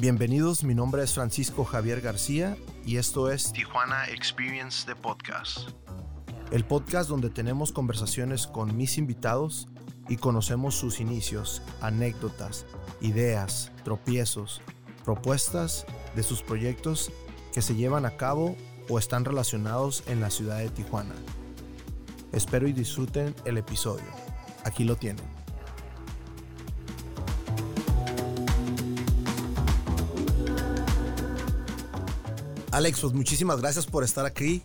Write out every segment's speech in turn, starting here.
Bienvenidos, mi nombre es Francisco Javier García y esto es Tijuana Experience de Podcast. El podcast donde tenemos conversaciones con mis invitados y conocemos sus inicios, anécdotas, ideas, tropiezos, propuestas de sus proyectos que se llevan a cabo o están relacionados en la ciudad de Tijuana. Espero y disfruten el episodio. Aquí lo tienen. Alex, pues muchísimas gracias por estar aquí.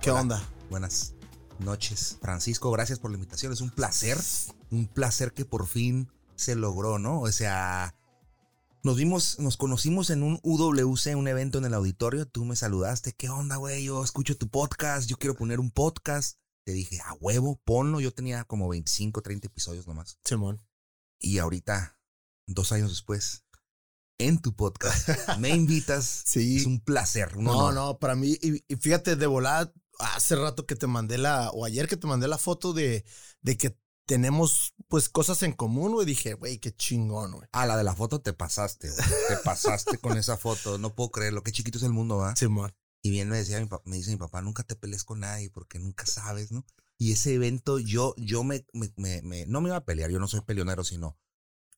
¿Qué Hola. onda? Buenas noches, Francisco. Gracias por la invitación. Es un placer, un placer que por fin se logró, ¿no? O sea, nos vimos, nos conocimos en un UWC, un evento en el auditorio. Tú me saludaste. ¿Qué onda, güey? Yo escucho tu podcast. Yo quiero poner un podcast. Te dije, a huevo, ponlo. Yo tenía como 25, 30 episodios nomás. Simón. Y ahorita, dos años después, en tu podcast, me invitas. Sí. Es un placer. un No, honor. no, para mí, y, y fíjate, de volada, hace rato que te mandé la, o ayer que te mandé la foto de, de que tenemos pues cosas en común, güey, dije, güey, qué chingón, güey. Ah, la de la foto te pasaste, güey. Te pasaste con esa foto. No puedo creerlo. Qué chiquito es el mundo, ¿va? Simón. Y bien me decía mi papá, me dice mi papá, nunca te pelees con nadie porque nunca sabes, ¿no? Y ese evento yo, yo me, me, me- me- no me iba a pelear, yo no soy peleonero, sino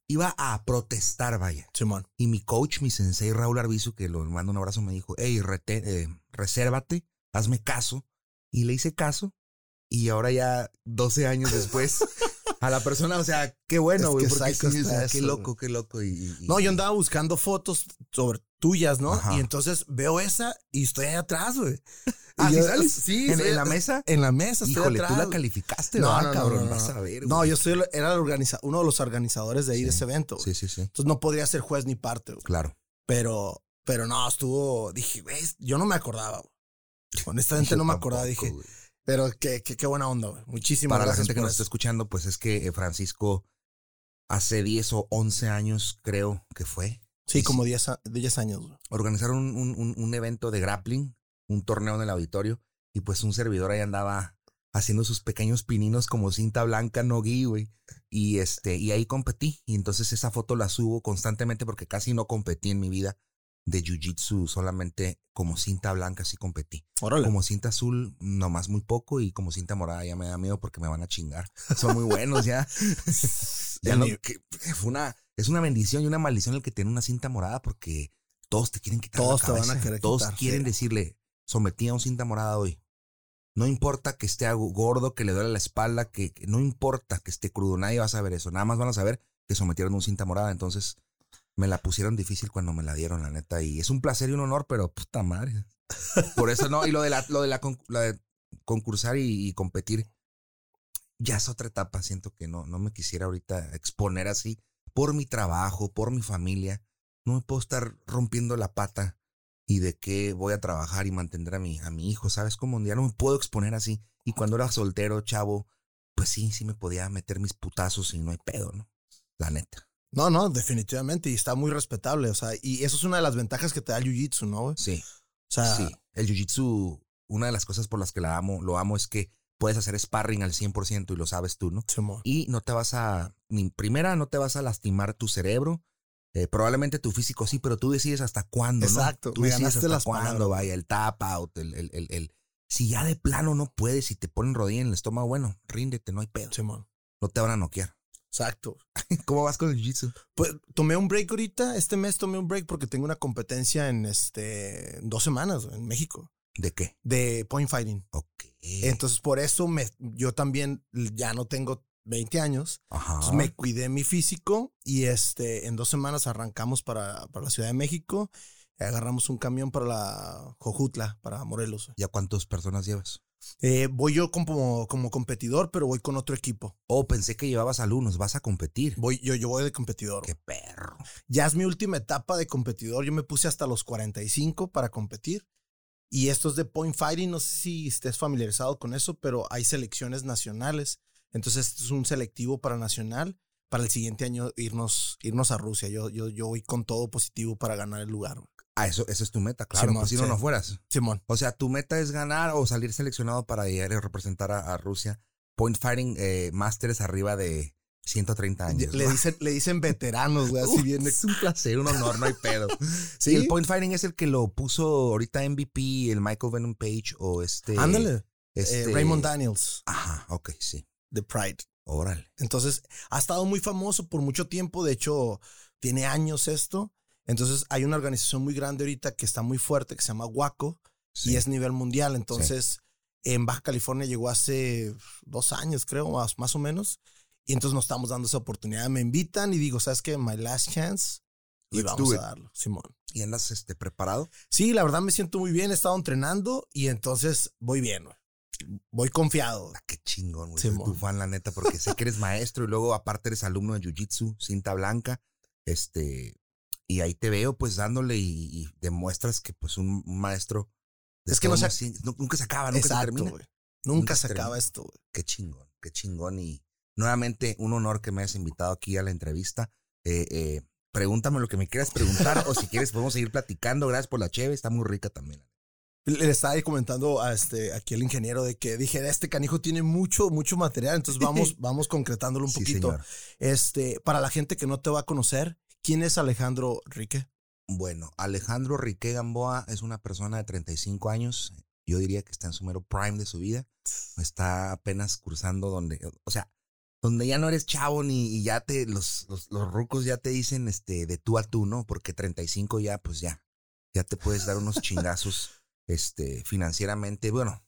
iba a protestar, vaya. Simón. Y mi coach, mi sensei Raúl Arbizu, que lo mando un abrazo, me dijo, hey, rete- eh, resérvate, hazme caso. Y le hice caso. Y ahora ya 12 años después, a la persona, o sea, qué bueno, Es güey, que porque psycho sí, o está sea, qué loco, qué loco. Y, y- No, yo andaba buscando fotos sobre tuyas, ¿no? Ajá. Y entonces veo esa y estoy ahí atrás, güey. Ah, Y ¿sí yo- sales? Sí, ¿En, en la mesa? En la mesa, estoy Híjole, atrás. tú la calificaste, No, ¿verdad, no, no, cabrón? no, Vas a ver. No, yo soy, era organiza, uno de los organizadores de ahí de Sí. ese evento. güey. Sí, sí, sí. Entonces no podría ser juez ni parte, güey. Claro. Pero, pero no, estuvo, dije, güey, yo no me acordaba, güey. Honestamente Yo no me tampoco, acordaba, dije, güey. Pero qué, qué, qué buena onda, güey. Muchísimas Para la gracias gente que nos está escuchando, pues es que eh, Francisco hace 10 o 11 años, creo que fue, Sí, como 10 a- 10 años, güey. organizaron un, un- un- un evento de grappling, un torneo en el auditorio, y pues un servidor ahí andaba haciendo sus pequeños pininos como cinta blanca, no gui, güey. Y este, y ahí competí. Y entonces esa foto la subo constantemente porque casi no competí en mi vida de jiu-jitsu, solamente como cinta blanca sí competí. Órale. Como cinta azul, nomás muy poco, y como cinta morada ya me da miedo porque me van a chingar. Son muy buenos ya. ya no- que- fue una, es una bendición y una maldición el que tiene una cinta morada porque todos te quieren quitar Todos la te van a querer Todos quitar, quieren sí. decirle, sometí a un cinta morada hoy. No importa que esté gordo, que le duele la espalda, que, que no importa que esté crudo, nadie va a saber eso. Nada más van a saber que sometieron a un cinta morada. Entonces, me la pusieron difícil cuando me la dieron, la neta. Y es un placer y un honor, pero puta madre. Por eso no. Y lo de la, lo de la, concursar y, y competir, ya es otra etapa. Siento que no, no me quisiera ahorita exponer así por mi trabajo, por mi familia. No me puedo estar rompiendo la pata y de qué voy a trabajar y mantener a mi, a mi hijo. ¿Sabes cómo? Ya no me puedo exponer así. Y cuando era soltero, chavo, pues sí, sí me podía meter mis putazos y no hay pedo, ¿no? La neta. No, no, definitivamente. Y está muy respetable. O sea, y eso es una de las ventajas que te da el jiu-jitsu, ¿no, güey? Sí. O sea, Sí, el jiu-jitsu, una de las cosas por las que la amo, lo amo es que puedes hacer sparring al 100% y lo sabes tú, ¿no? Simón. Y no te vas a, ni primera, no te vas a lastimar tu cerebro. eh, probablemente tu físico sí, pero tú decides hasta cuándo, ¿no? Exacto, Tú me decides hasta las cuándo, palabras. vaya, el tap out, el, el, el, el- Si ya de plano no puedes y te ponen rodilla en el estómago, bueno, ríndete, no hay pedo. Simón. No te van a noquear. Exacto. ¿Cómo vas con el jiu-jitsu? Pues tomé un break ahorita. Este mes tomé un break porque tengo una competencia en este en dos semanas en México ¿De qué? de point fighting. Ok. Entonces, por eso me, yo también ya no tengo 20 años. Ajá. Entonces, me cuidé mi físico y este, en dos semanas arrancamos para, para la Ciudad de México. Agarramos un camión para la Jojutla, para Morelos. ¿Ya cuántas personas llevas? Eh, voy yo como, como competidor, pero voy con otro equipo. Oh, pensé que llevabas alumnos, vas a competir. Voy, yo, yo voy de competidor. Qué perro. Ya es mi última etapa de competidor. Yo me puse hasta los 45 para competir. Y esto es de point fighting. No sé si estés familiarizado con eso, pero hay selecciones nacionales. Entonces, esto es un selectivo para nacional. Para el siguiente año irnos, irnos a Rusia. Yo, yo, yo voy con todo positivo para ganar el lugar. Ah, eso, eso es tu meta, claro. Simón, pues si no, sí. no fueras. Simón. O sea, tu meta es ganar o salir seleccionado para ir a representar a, a Rusia. Point Fighting eh, Masters arriba de 130 años. Le dicen, le dicen veteranos, güey, así viene. Es un placer, un honor, no hay pedo. sí, el point fighting es el que lo puso ahorita MVP, el Michael Venom Page o este. Ándale. este- Eh, Raymond Daniels, Ajá, ok, sí. de Pride. Órale. Entonces, ha estado muy famoso por mucho tiempo. De hecho, tiene años esto. Entonces, hay una organización muy grande ahorita que está muy fuerte, que se llama WACO, Sí. y es nivel mundial. Entonces, en Baja California llegó hace dos años, creo, más, más o menos. Y entonces nos estamos dando esa oportunidad. Me invitan y digo, ¿sabes qué? My last chance. Y Let's vamos a darlo, Simón. ¿Y andas este, preparado? Sí, la verdad me siento muy bien. He estado entrenando y entonces voy bien, güey. Voy confiado. Ah, qué chingón, güey. Simón. Soy tu fan, la neta, porque sé que eres maestro y luego aparte eres alumno de Jiu-Jitsu, cinta blanca. Este, y ahí te veo pues dándole y, y demuestras que pues un, un maestro. de Es que no se- nunca se acaba, nunca se Exacto, termina. güey. Nunca, Nunca se se acaba termina. esto, güey. Qué chingón, qué chingón. Y nuevamente, un honor que me hayas invitado aquí a la entrevista. Eh, eh, pregúntame lo que me quieras preguntar o si quieres podemos seguir platicando. Gracias por la cheve, está muy rica también. Le estaba ahí comentando a este, aquí al ingeniero de que dije, este canijo tiene mucho, mucho material, entonces vamos, vamos concretándolo un Sí, poquito. señor. Este, para la gente que no te va a conocer, ¿quién es Alejandro Rique? Bueno, Alejandro Riqué Gamboa es una persona de 35 años. Yo diría que está en su mero prime de su vida. Está apenas cruzando donde, o sea, donde ya no eres chavo ni y ya te, los, los, los rucos ya te dicen este, de tú a tú, ¿no? Porque 35 ya, pues ya, ya te puedes dar unos chingazos este, financieramente. Bueno,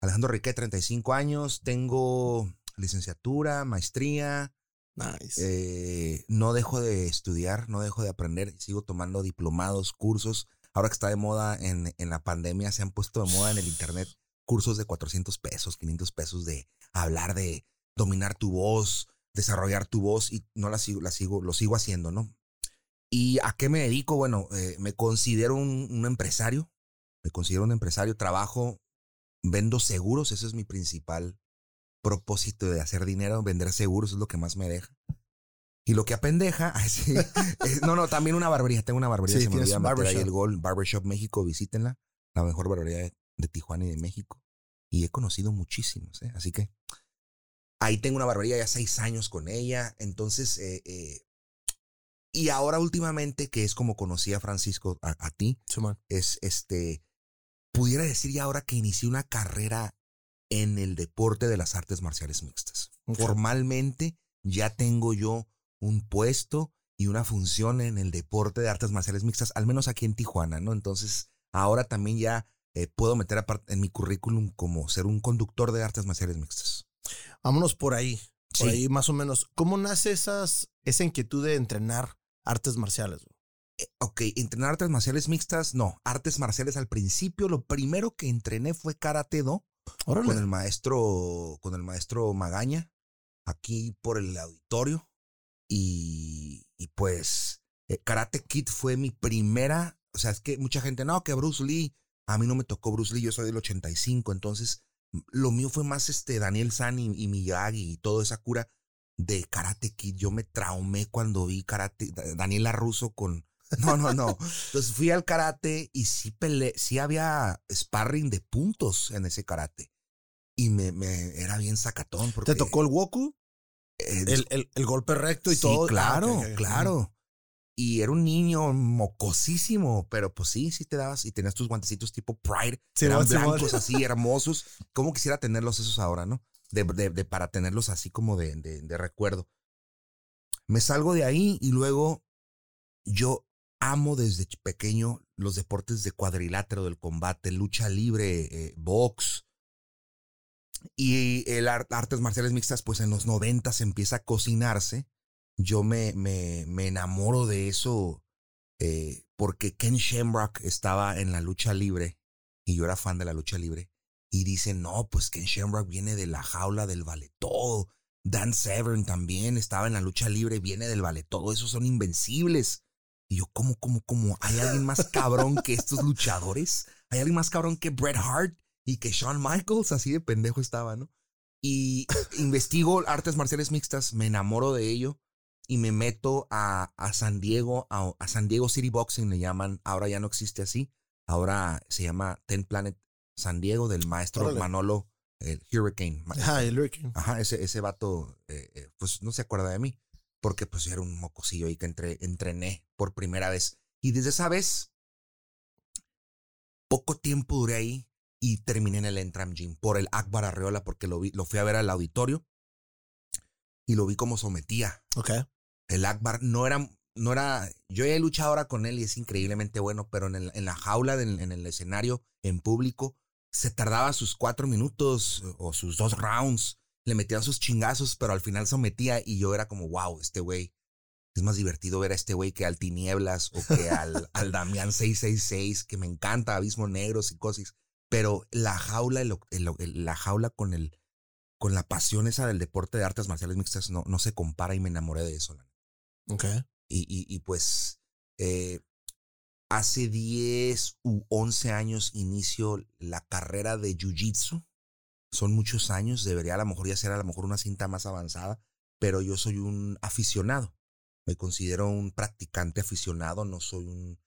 Alejandro Riqué, 35 años, tengo licenciatura, maestría, Nice. eh, no dejo de estudiar, no dejo de aprender, sigo tomando diplomados, cursos. Ahora que está de moda en, en la pandemia, se han puesto de moda en el internet cursos de 400 pesos, 500 pesos de hablar de dominar tu voz, desarrollar tu voz y no la sigo, la sigo, lo sigo haciendo, ¿no? ¿Y a qué me dedico? Bueno, eh, me considero un, un empresario, me considero un empresario, trabajo, vendo seguros, ese es mi principal propósito de hacer dinero, vender seguros es lo que más me deja. Y lo que apendeja, ay, sí, es- no, no, también una barbería, tengo una barbería, Sí, se me olvida ahí el gol, Barbershop México, visítenla, la mejor barbería de, de Tijuana y de México. Y he conocido muchísimos, ¿eh? así que ahí tengo una barbería ya seis años con ella, entonces, eh, eh, y ahora últimamente, que es como conocí a Francisco, a, a ti, es este, pudiera decir ya ahora que inicié una carrera en el deporte de las artes marciales mixtas. Formalmente ya tengo yo un puesto y una función en el deporte de artes marciales mixtas, al menos aquí en Tijuana, ¿no? Entonces, ahora también ya eh, puedo meter en mi currículum como ser un conductor de artes marciales mixtas. Vámonos por ahí. Por Sí. ahí más o menos. ¿Cómo nace esas, esa inquietud de entrenar artes marciales? Eh, ok, entrenar artes marciales mixtas, no, artes marciales al principio, lo primero que entrené fue karate do Órale. con el maestro, con el maestro Magaña, aquí por el auditorio. Y, y pues, eh, Karate Kid fue mi primera. O sea, es que mucha gente, no, que Bruce Lee. A mí no me tocó Bruce Lee, yo soy del 85. Entonces, lo mío fue más este Daniel San y, y Miyagi y toda esa cura de Karate Kid. Yo me traumé cuando vi Karate, Da- Daniela Russo con. No, no, no. Entonces fui al karate y sí peleé, sí había sparring de puntos en ese karate. Y me, me era bien sacatón. Porque, ¿Te tocó el Woku? eh, El, el- el golpe recto y sí, todo. Ah, claro, claro. Y era un niño mocosísimo, pero pues sí, sí te dabas y tenías tus guantecitos tipo Pride, Sí, eran blancos así, hermosos. ¿Cómo quisiera tenerlos esos ahora, no? De, de- de- para tenerlos así como de recuerdo. Me salgo de ahí y luego yo amo desde pequeño los deportes de cuadrilátero del combate, lucha libre, eh, box. Y el ar- artes marciales mixtas, pues en los 90 se empieza a cocinarse. Yo me, me, me enamoro de eso eh, porque Ken Shamrock estaba en la lucha libre y yo era fan de la lucha libre. Y dicen, no, pues Ken Shamrock viene de la jaula del vale todo. Dan Severn también estaba en la lucha libre, viene del vale todo. Esos son invencibles. Y yo, ¿cómo, cómo, cómo? ¿Hay alguien más cabrón que estos luchadores? ¿Hay alguien más cabrón que Bret Hart y que Shawn Michaels? Así de pendejo estaba, ¿no? Y investigo artes marciales mixtas, me enamoro de ello y me meto a, a San Diego, a, a San Diego City Boxing le llaman, ahora ya no existe así, ahora se llama Ten Planet San Diego del maestro Órale. Manolo, el Hurricane. Ajá, el Hurricane. Ajá, ese, ese vato eh, eh, pues no se acuerda de mí, porque pues era un mocosillo ahí que entre, entrené por primera vez. Y desde esa vez, poco tiempo duré ahí y terminé en el Entram Gym por el Akbar Arreola, porque lo, vi, lo fui a ver al auditorio y lo vi como sometía. Ok. El Akbar no era, no era, yo he luchado ahora con él y es increíblemente bueno, pero en, el, en la jaula, en el escenario, en público, se tardaba sus cuatro minutos o sus dos rounds, le metían sus chingazos, pero al final sometía y yo era como, wow, este güey. Es más divertido ver a este güey que al Tinieblas o que al, al Damián 666, que me encanta, Abismo Negro, Psicosis. Pero la jaula, la jaula con el, con la pasión esa del deporte de artes marciales mixtas no, no se compara y me enamoré de eso. Ok. Y, y, y pues eh, hace 10 u 11 años inicio la carrera de Jiu-Jitsu. Son muchos años, debería a lo mejor ya ser a lo mejor una cinta más avanzada, pero yo soy un aficionado. Me considero un practicante aficionado, no soy un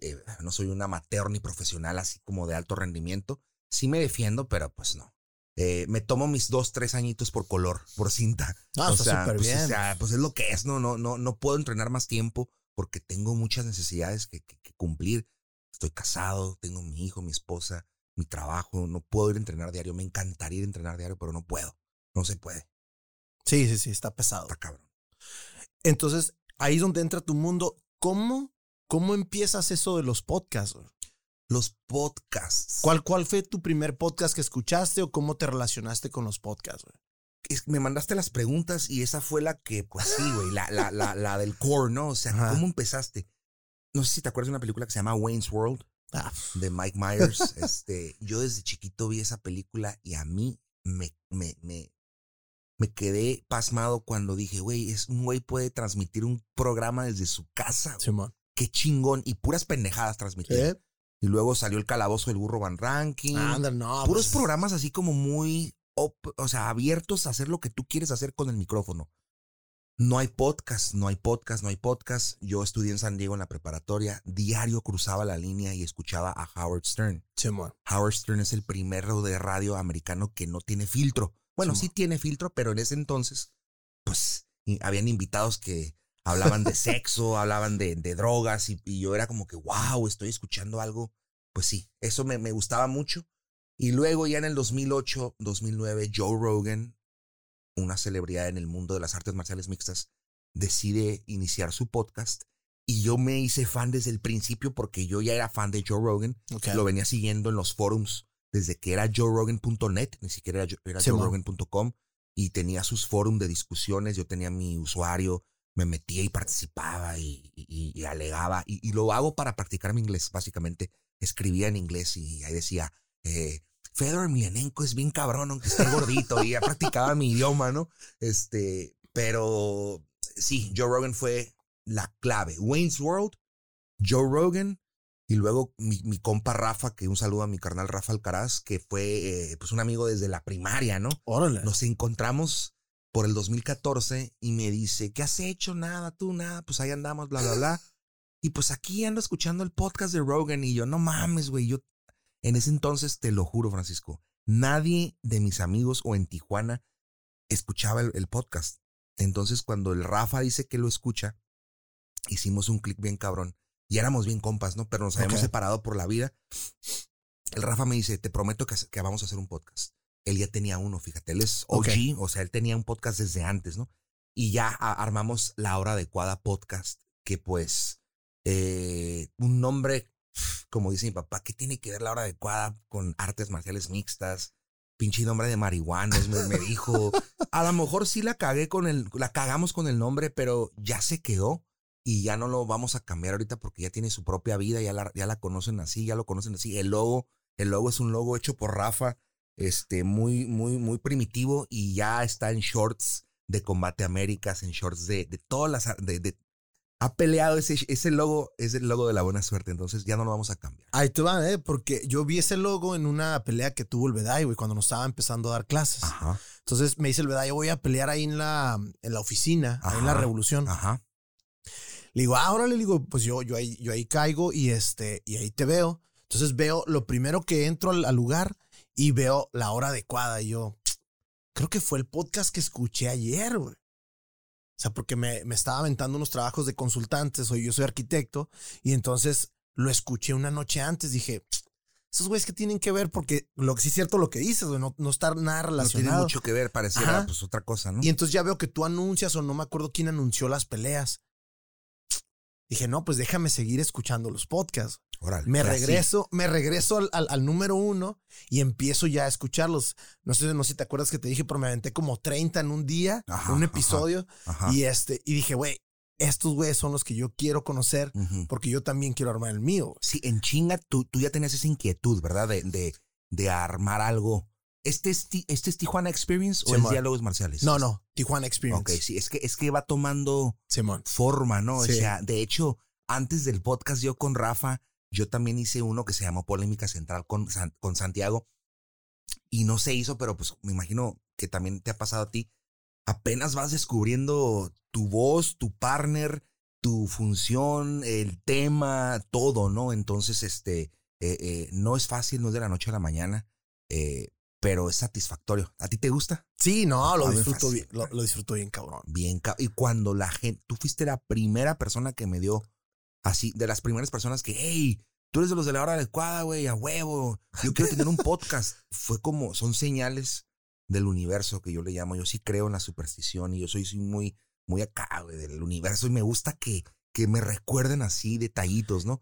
eh, no soy un amateur ni profesional así como de alto rendimiento. Sí me defiendo, pero pues no. Eh, me tomo mis dos, tres añitos por color, por cinta. Ah, o sea, pues, bien. O sea, pues es lo que es, no, no, no, no puedo entrenar más tiempo porque tengo muchas necesidades que, que, cumplir. Estoy casado, tengo mi hijo, mi esposa, mi trabajo, no puedo ir a entrenar diario. Me encantaría ir a entrenar diario, pero no puedo. No se puede. Sí, sí, sí, está pesado. Está cabrón. Entonces, ahí es donde entra tu mundo. ¿Cómo, cómo empiezas eso de los podcasts? Los podcasts. ¿Cuál, ¿Cuál fue tu primer podcast que escuchaste o cómo te relacionaste con los podcasts? me mandaste las preguntas y esa fue la que, pues sí, güey, la, la, la, la, del core, ¿no? O sea, ¿cómo empezaste? No sé si te acuerdas de una película que se llama Wayne's World, ah. de Mike Myers. este, yo desde chiquito vi esa película y a mí me, me, me, me quedé pasmado cuando dije, güey, es un güey puede transmitir un programa desde su casa. Qué chingón. Y puras pendejadas transmitir. Y luego salió el calabozo del burro Van Ranking. no, puros pues programas así como muy o sea, abiertos a hacer lo que tú quieres hacer con el micrófono. No hay podcast, no hay podcast, no hay podcast. Yo estudié en San Diego en la preparatoria. Diario cruzaba la línea y escuchaba a Howard Stern. Howard Stern es el primero de radio americano que no tiene filtro. Bueno, sí, tiene filtro, pero en ese entonces, pues, habían invitados que hablaban de sexo, hablaban de, drogas y, yo era como que, wow, estoy escuchando algo. Pues sí, eso me, me gustaba mucho. Y luego ya en el 2008, 2009, Joe Rogan, una celebridad en el mundo de las artes marciales mixtas, decide iniciar su podcast. Y yo me hice fan desde el principio porque yo ya era fan de Joe Rogan. Lo venía siguiendo en los forums desde que era joerogan.net, ni siquiera era, era joerogan.com. Y tenía sus forums de discusiones, yo tenía mi usuario, me metía y participaba y, alegaba. Y, y, lo hago para practicar mi inglés, básicamente. Escribía en inglés y ahí decía, eh, Fedor Mianenko es bien cabrón, aunque esté gordito y ya practicaba mi idioma, ¿no? Este, pero sí, Joe Rogan fue la clave. Wayne's World, Joe Rogan, y luego mi, compa Rafa, que un saludo a mi carnal Rafa Alcaraz, que fue eh, pues un amigo desde la primaria, ¿no? Órale. Nos encontramos por el 2014 y me dice, ¿qué has hecho? Nada, tú, nada, pues ahí andamos, bla, bla, bla. Y pues aquí ando escuchando el podcast de Rogan y yo, no mames, güey, yo en ese entonces, te lo juro, Francisco, nadie de mis amigos o en Tijuana escuchaba el, podcast. Entonces, cuando el Rafa dice que lo escucha, hicimos un clic bien cabrón. Y éramos bien compas, ¿no? Pero nos habíamos separado por la vida. El Rafa me dice, te prometo que, que, vamos a hacer un podcast. Él ya tenía uno, fíjate, él es OG, o sea, él tenía un podcast desde antes, ¿no? Y ya armamos la hora adecuada podcast, que pues, eh, un nombre como dice mi papá, ¿qué tiene que ver la hora adecuada con artes marciales mixtas? Pinche nombre de marihuana, me, dijo. A lo mejor sí la cagué con el, la cagamos con el nombre, pero ya se quedó y ya no lo vamos a cambiar ahorita porque ya tiene su propia vida, ya la, ya la conocen así, ya lo conocen así. El logo, el logo es un logo hecho por Rafa, este, muy, muy, muy primitivo y ya está en shorts de Combate Américas, en shorts de, de todas las, de, ha peleado ese, ese logo, es el logo de la buena suerte, entonces ya no lo vamos a cambiar. Ahí te va, ¿eh? Porque yo vi ese logo en una pelea que tuvo el Bedai, güey, cuando nos estaba empezando a dar clases. Ajá. Entonces me dice el Bedai, yo voy a pelear ahí en la, en la oficina, ahí en la Revolución. Ajá. Le digo, ahora le digo, pues yo, yo, ahí, yo ahí caigo y, este, y ahí te veo. Entonces veo, lo primero que entro al, al lugar y veo la hora adecuada y yo, creo que fue el podcast que escuché ayer, güey. O sea, porque me, me estaba aventando unos trabajos de consultantes, o yo soy arquitecto, y entonces lo escuché una noche antes, dije, esos güeyes que tienen que ver, porque lo que sí es cierto lo que dices, güey, no, no estar nada No relacionado. tiene mucho que ver, pareciera Ajá. pues otra cosa, ¿no? Y entonces ya veo que tú anuncias o no me acuerdo quién anunció las peleas. Dije, no, pues déjame seguir escuchando los podcasts. Me regreso, me regreso al, al- al número uno y empiezo ya a escucharlos. No sé, no sé si te acuerdas que te dije, pero me aventé como 30 en un día, Ajá, en un episodio. Ajá. Y este, y dije, güey, estos güeyes son los que yo quiero conocer porque yo también quiero armar el mío. Sí, en chinga tú, tú ya tenías esa inquietud, ¿verdad? De, de, de armar algo. ¿Este es, ¿Este es Tijuana Experience o es Simón. Diálogos Marciales? No, no, Tijuana Experience. Ok, sí, es que, es que va tomando Simón. forma, ¿no? O Sí. sea, de hecho, antes del podcast yo con Rafa, yo también hice uno que se llamó Polémica Central con, con Santiago y no se hizo, pero pues me imagino que también te ha pasado a ti. Apenas vas descubriendo tu voz, tu partner, tu función, el tema, todo, ¿no? Entonces, este, eh, eh, no es fácil, no es de la noche a la mañana, eh, pero es satisfactorio. ¿A ti te gusta? Sí, no, lo disfruto bien, lo, lo disfruto bien, cabrón. Bien, ca- y cuando la gente, tú fuiste la primera persona que me dio así, de las primeras personas que, hey, tú eres de los de la hora adecuada, güey, a huevo, yo quiero tener un podcast. Fue como, son señales del universo que yo le llamo. Yo sí creo en la superstición y yo soy, soy muy, muy acá, güey, del universo y me gusta que, que me recuerden así detallitos, ¿no?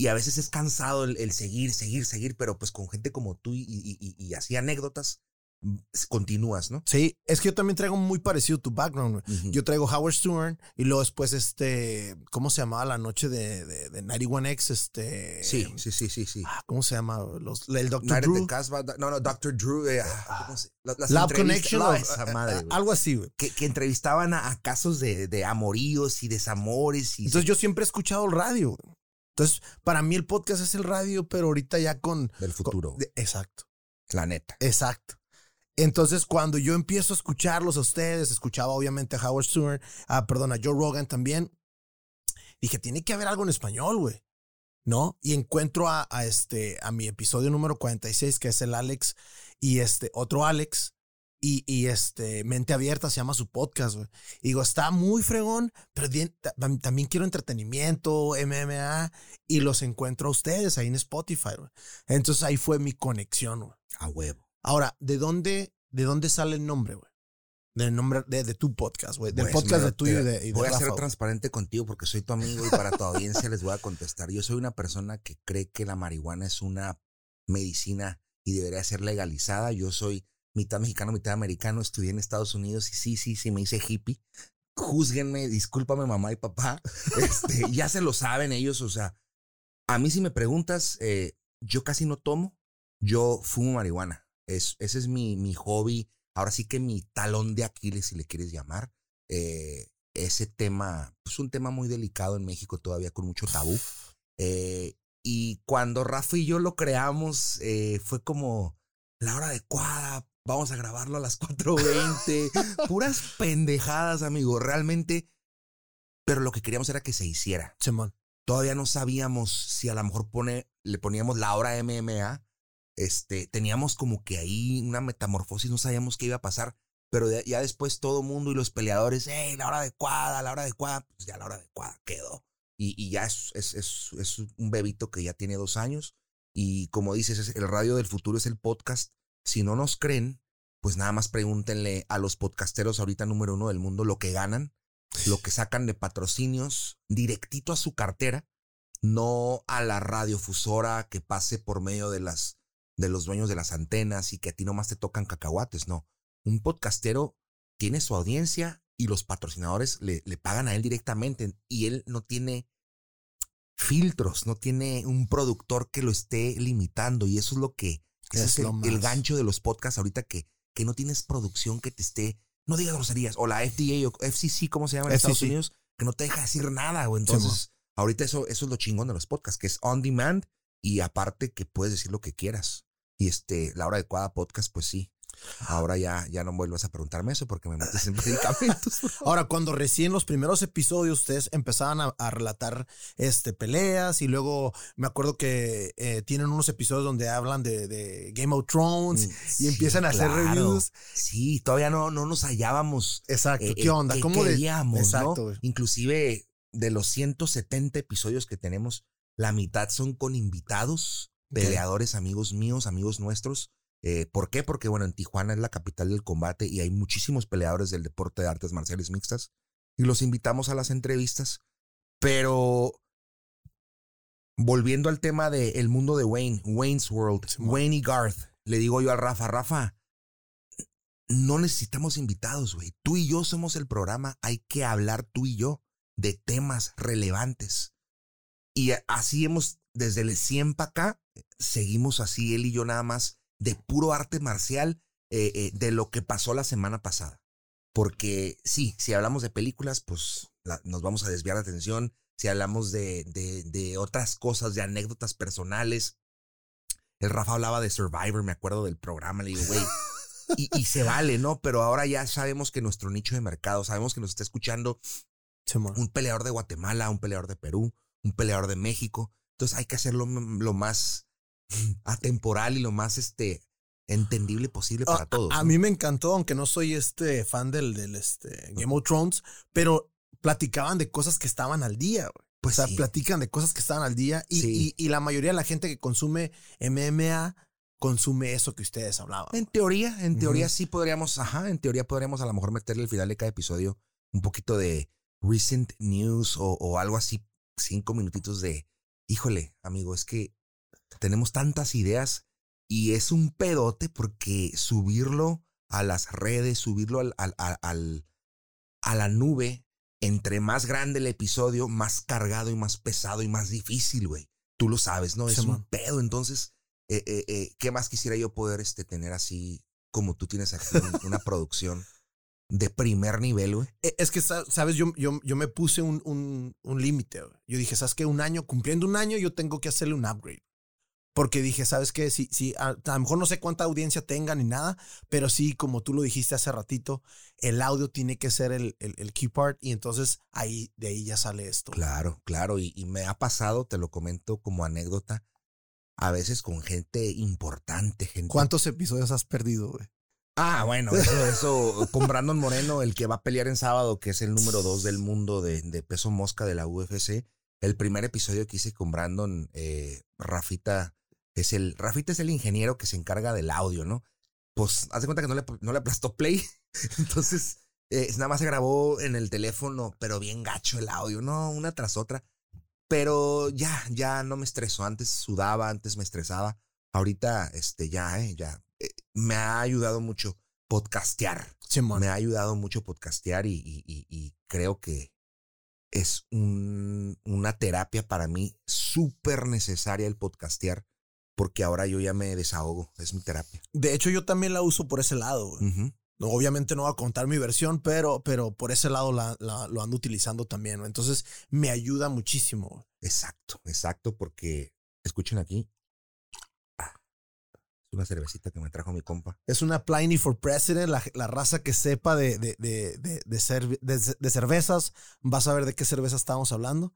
Y a veces es cansado el, el seguir, seguir, seguir, pero pues con gente como tú y, y, y- y así anécdotas, mm, continúas, ¿no? Sí, es que yo también traigo muy parecido tu background. güey. Ujú. Yo traigo Howard Stern y luego después este, ¿cómo se llamaba la noche de, de, de 91X? Este, Sí, sí, sí, sí, sí. ah, ¿Cómo se llama? Los, el Dr. Night Drew. Casbah, no, no, Dr. Drew. eh, ah, ¿cómo se- la- las Lab Connection. o- esa eh, madre, eh, algo así, güey. que, que entrevistaban a, a casos de, de amoríos y desamores. Y Entonces yo siempre he escuchado el radio. Entonces, para mí el podcast es el radio, pero ahorita ya con... del futuro, exacto, la neta. exacto. Entonces, cuando yo empiezo a escucharlos a ustedes, escuchaba obviamente a Howard Stern, a, perdón, a Joe Rogan también, dije, tiene que haber algo en español, güey. ¿No? Y encuentro a, a este, a mi episodio número 46, que es el Alex, y este, otro Alex, y, y este, Mente Abierta se llama su podcast, güey. Y digo, está muy fregón, pero bien- también quiero entretenimiento, MMA, y los encuentro a ustedes ahí en Spotify, güey. Entonces ahí fue mi conexión, güey. A huevo. Ahora, ¿de dónde, de dónde sale el nombre, güey? Del nombre de, de tu podcast, güey. Del Pues, podcast mira, de tuyo y de, y de Voy a ser transparente contigo porque soy tu amigo y para tu audiencia les voy a contestar. Yo soy una persona que cree que la marihuana es una medicina y debería ser legalizada. Yo soy mitad mexicano, mitad americano. Estudié en Estados Unidos y sí, sí, sí, me hice hippie. Júzguenme, discúlpame mamá y papá. Este, ya se lo saben ellos. O sea, a mí si me preguntas, eh, yo casi no tomo. Yo fumo marihuana. Es, ese es mi, mi hobby. Ahora sí que mi talón de Aquiles, si le quieres llamar. Eh, ese tema, es un tema muy delicado en México todavía con mucho tabú. Eh, y cuando Rafa y yo lo creamos, eh, fue como la hora adecuada. Vamos a grabarlo a las 4.20. Puras pendejadas, amigo. Realmente. Pero lo que queríamos era que se hiciera. Simón. Todavía no sabíamos si a lo mejor pone, le poníamos la hora MMA. Este, teníamos como que ahí una metamorfosis, no sabíamos qué iba a pasar. Pero ya, después todo mundo y los peleadores, hey, la hora adecuada, la hora adecuada, pues ya la hora adecuada quedó. Y, y ya es, es, es, es un bebito que ya tiene dos años. Y como dices, es- el radio del futuro es el podcast. Si no nos creen, pues nada más pregúntenle a los podcasteros ahorita número uno del mundo lo que ganan, lo que sacan de patrocinios directito a su cartera, no a la radiofusora que pase por medio de las de los dueños de las antenas y que a ti nomás te tocan cacahuates, no. Un podcastero tiene su audiencia y los patrocinadores le, le pagan a él directamente y él no tiene filtros, no tiene un productor que lo esté limitando y eso es lo que ese Es es el, el gancho de los podcasts ahorita que, que no tienes producción que te esté, no digas groserías, o la FDA o FCC, ¿cómo se llama en Estados. Unidos? Que no te deja decir nada, entonces ahorita eso, eso es lo chingón de los podcasts, que es on demand y aparte que puedes decir lo que quieras. Y este, la hora adecuada podcast, pues sí. Ahora ya, ya no vuelvas a preguntarme eso porque me metes en medicamentos. Ahora, cuando recién los primeros episodios ustedes empezaban a, relatar este, peleas y luego me acuerdo que eh, tienen unos episodios donde hablan de, Game of Thrones mm, y empiezan a hacer reviews. Sí, todavía no, no nos hallábamos. Exacto. Eh, ¿Qué eh, onda? ¿Cómo queríamos, Exacto. Inclusive de los 170 episodios que tenemos, la mitad son con invitados, peleadores, amigos míos, amigos nuestros. Eh, ¿Por qué? Porque, bueno, en Tijuana es la capital del combate y hay muchísimos peleadores del deporte de artes marciales mixtas y los invitamos a las entrevistas. Pero volviendo al tema del el mundo de Wayne, Wayne's World, Wayne y Garth, le digo yo a Rafa, Rafa, no necesitamos invitados, güey. Tú y yo somos el programa, hay que hablar tú y yo de temas relevantes. Y así hemos, desde el 100 para acá, seguimos así, él y yo nada más, de puro arte marcial, eh, eh, de lo que pasó la semana pasada. Porque sí, si hablamos de películas, pues nos vamos a desviar la atención. Si hablamos de, de, de otras cosas, de anécdotas personales. El Rafa hablaba de Survivor, me acuerdo del programa, le digo, güey. Y, y, se vale, ¿no? Pero ahora ya sabemos que nuestro nicho de mercado, sabemos que nos está escuchando un peleador de Guatemala, un peleador de Perú, un peleador de México. Entonces hay que hacerlo lo más atemporal y lo más este entendible posible para todos. A, mí me encantó, aunque no soy este fan del, del este Game of Thrones, pero platicaban de cosas que estaban al día. Pues o sea, platican de cosas que estaban al día y, y, la mayoría de la gente que consume MMA consume eso que ustedes hablaban. En teoría, en teoría sí podríamos, ajá, en teoría podríamos a lo mejor meterle al final de cada episodio un poquito de recent news o, algo así, cinco minutitos de, híjole, amigo, es que tenemos tantas ideas y es un pedote porque subirlo a las redes, subirlo al, al, al, a la nube, entre más grande el episodio, más cargado y más pesado y más difícil, güey. Tú lo sabes, ¿no? Es un pedo. Entonces, eh, eh, eh, ¿qué más quisiera yo poder este, tener así como tú tienes aquí una producción? de primer nivel, güey. E, es que, sabes, yo, yo, yo me puse un, un, un límite, Yo dije, ¿sabes qué? Un año, cumpliendo un año, yo tengo que hacerle un upgrade. Porque dije, ¿sabes qué? Si, si, a, lo mejor no sé cuánta audiencia tenga ni nada, pero sí, como tú lo dijiste hace ratito, el audio tiene que ser el, el, key part y entonces ahí, de ahí ya sale esto. Claro, claro. Y, y me ha pasado, te lo comento como anécdota, a veces con gente importante, gente. ¿Cuántos episodios has perdido, güey? Ah, bueno, eso, eso, con Brandon Moreno, el que va a pelear en sábado, que es el número dos del mundo de, peso mosca de la UFC. El primer episodio que hice con Brandon, eh, Rafita es el, Rafita es el ingeniero que se encarga del audio, ¿no? Pues hace cuenta que no le, no le aplastó play. Entonces, eh, nada más se grabó en el teléfono, pero bien gacho el audio, ¿no? Una tras otra. Pero ya, ya no me estreso. Antes sudaba, antes me estresaba. Ahorita, este, ya, eh, ya eh, me ha ayudado mucho podcastear. me ha ayudado mucho podcastear y, y, creo que es un, una terapia para mí súper necesaria el podcastear porque ahora yo ya me desahogo, es mi terapia. De hecho, yo también la uso por ese lado. Obviamente no voy a contar mi versión, pero, pero por ese lado la, lo ando utilizando también. Entonces me ayuda muchísimo. Exacto, exacto, porque escuchen aquí, una cervecita que me trajo mi compa. Es una Pliny for President, la, raza que sepa de, de, de, de, cervezas. Vas a ver de qué cerveza estamos hablando.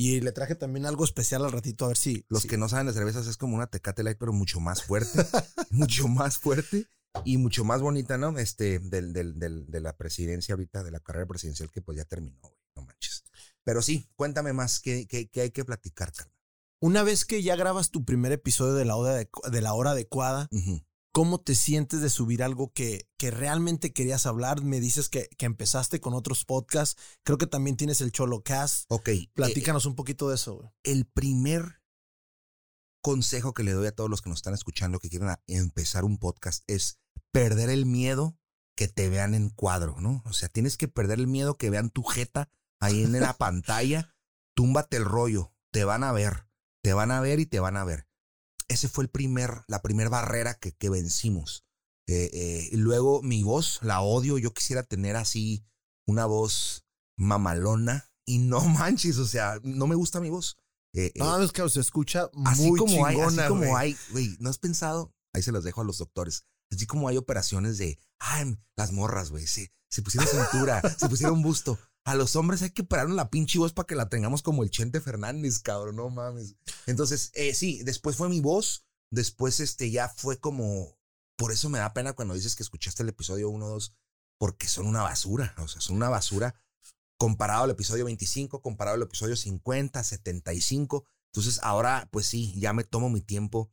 Y le traje también algo especial al ratito, a ver si. Los que no saben de cervezas es como una Tecate Light, pero mucho más fuerte. mucho más fuerte y mucho más bonita, ¿no? Este, del, del, del, de la presidencia ahorita, de la carrera presidencial que pues ya terminó, güey. No manches. Pero sí, cuéntame más, ¿qué, qué, qué hay que platicar, carnal? Una vez que ya grabas tu primer episodio de la hora, de, la hora adecuada, ¿cómo te sientes de subir algo que, que realmente querías hablar? Me dices que, que, empezaste con otros podcasts. Creo que también tienes el Cholo Cast. Ok. Eh, Platícanos un poquito de eso. El primer consejo que le doy a todos los que nos están escuchando que quieren empezar un podcast es perder el miedo que te vean en cuadro, ¿no? O sea, tienes que perder el miedo que vean tu jeta ahí en la pantalla. Túmbate el rollo, te van a ver te van a ver y te van a ver. Ese fue el primer, la primera barrera que, que vencimos. Eh, eh, luego mi voz, la odio. Yo quisiera tener así una voz mamalona. Y no manches, o sea, no me gusta mi voz. Eh, no, es que se escucha muy así como hay, así como hay, güey, ¿no has pensado? Ahí se los dejo a los doctores. Así como hay operaciones de, ay, las morras, güey, se, se pusieron cintura, se pusieron busto. A los hombres hay que operar la pinche voz para que la tengamos como el Chente Fernández, cabrón, no mames. Entonces, eh, sí, después fue mi voz, después este ya fue como, por eso me da pena cuando dices que escuchaste el episodio 1 2, porque son una basura, o sea, son una basura comparado al episodio 25, comparado al episodio 50, 75. Entonces ahora, pues sí, ya me tomo mi tiempo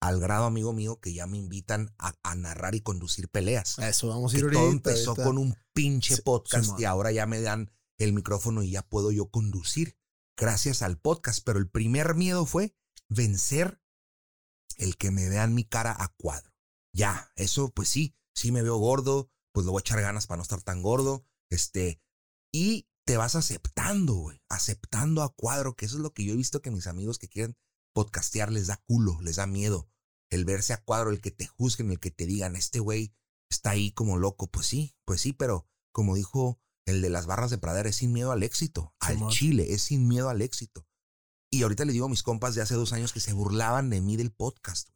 al grado, amigo mío, que ya me invitan a, narrar y conducir peleas. Eso vamos a ir Todo empezó con un pinche podcast y ahora ya me dan el micrófono y ya puedo yo conducir gracias al podcast. Pero el primer miedo fue vencer el que me vean mi cara a cuadro. Ya, eso pues sí, sí me veo gordo, pues lo voy a echar ganas para no estar tan gordo. Este, y te vas aceptando, güey, aceptando a cuadro, que eso es lo que yo he visto que mis amigos que quieren podcastear les da culo, les da miedo. El verse a cuadro, el que te juzguen, el que te digan, este güey está ahí como loco. Pues sí, pues sí, pero como dijo el de las barras de pradera, es sin miedo al éxito. al chile, es sin miedo al éxito. Y ahorita le digo a mis compas de hace dos años que se burlaban de mí del podcast.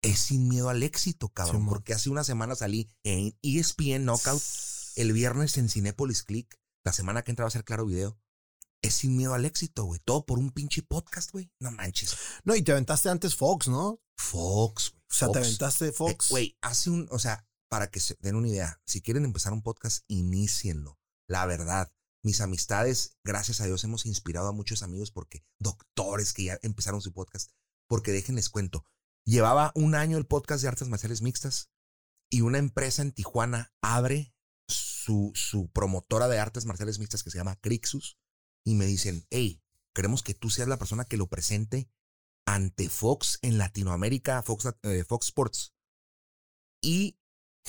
Es sin miedo al éxito, cabrón. porque hace una semana salí en ESPN Knockout, el viernes en Cinepolis Click, la semana que entraba a hacer Claro Video es sin miedo al éxito, güey. Todo por un pinche podcast, güey. No manches. No, y te aventaste antes Fox, ¿no? Fox, güey. O sea, te aventaste Fox. Eh, güey, hace un, o sea, para que se den una idea, si quieren empezar un podcast, inicienlo. La verdad, mis amistades, gracias a Dios, hemos inspirado a muchos amigos porque doctores que ya empezaron su podcast. Porque déjenles cuento, llevaba un año el podcast de artes marciales mixtas y una empresa en Tijuana abre su, su promotora de artes marciales mixtas que se llama Crixus y me dicen, hey, queremos que tú seas la persona que lo presente ante Fox en Latinoamérica, Fox, eh, Fox Sports. Y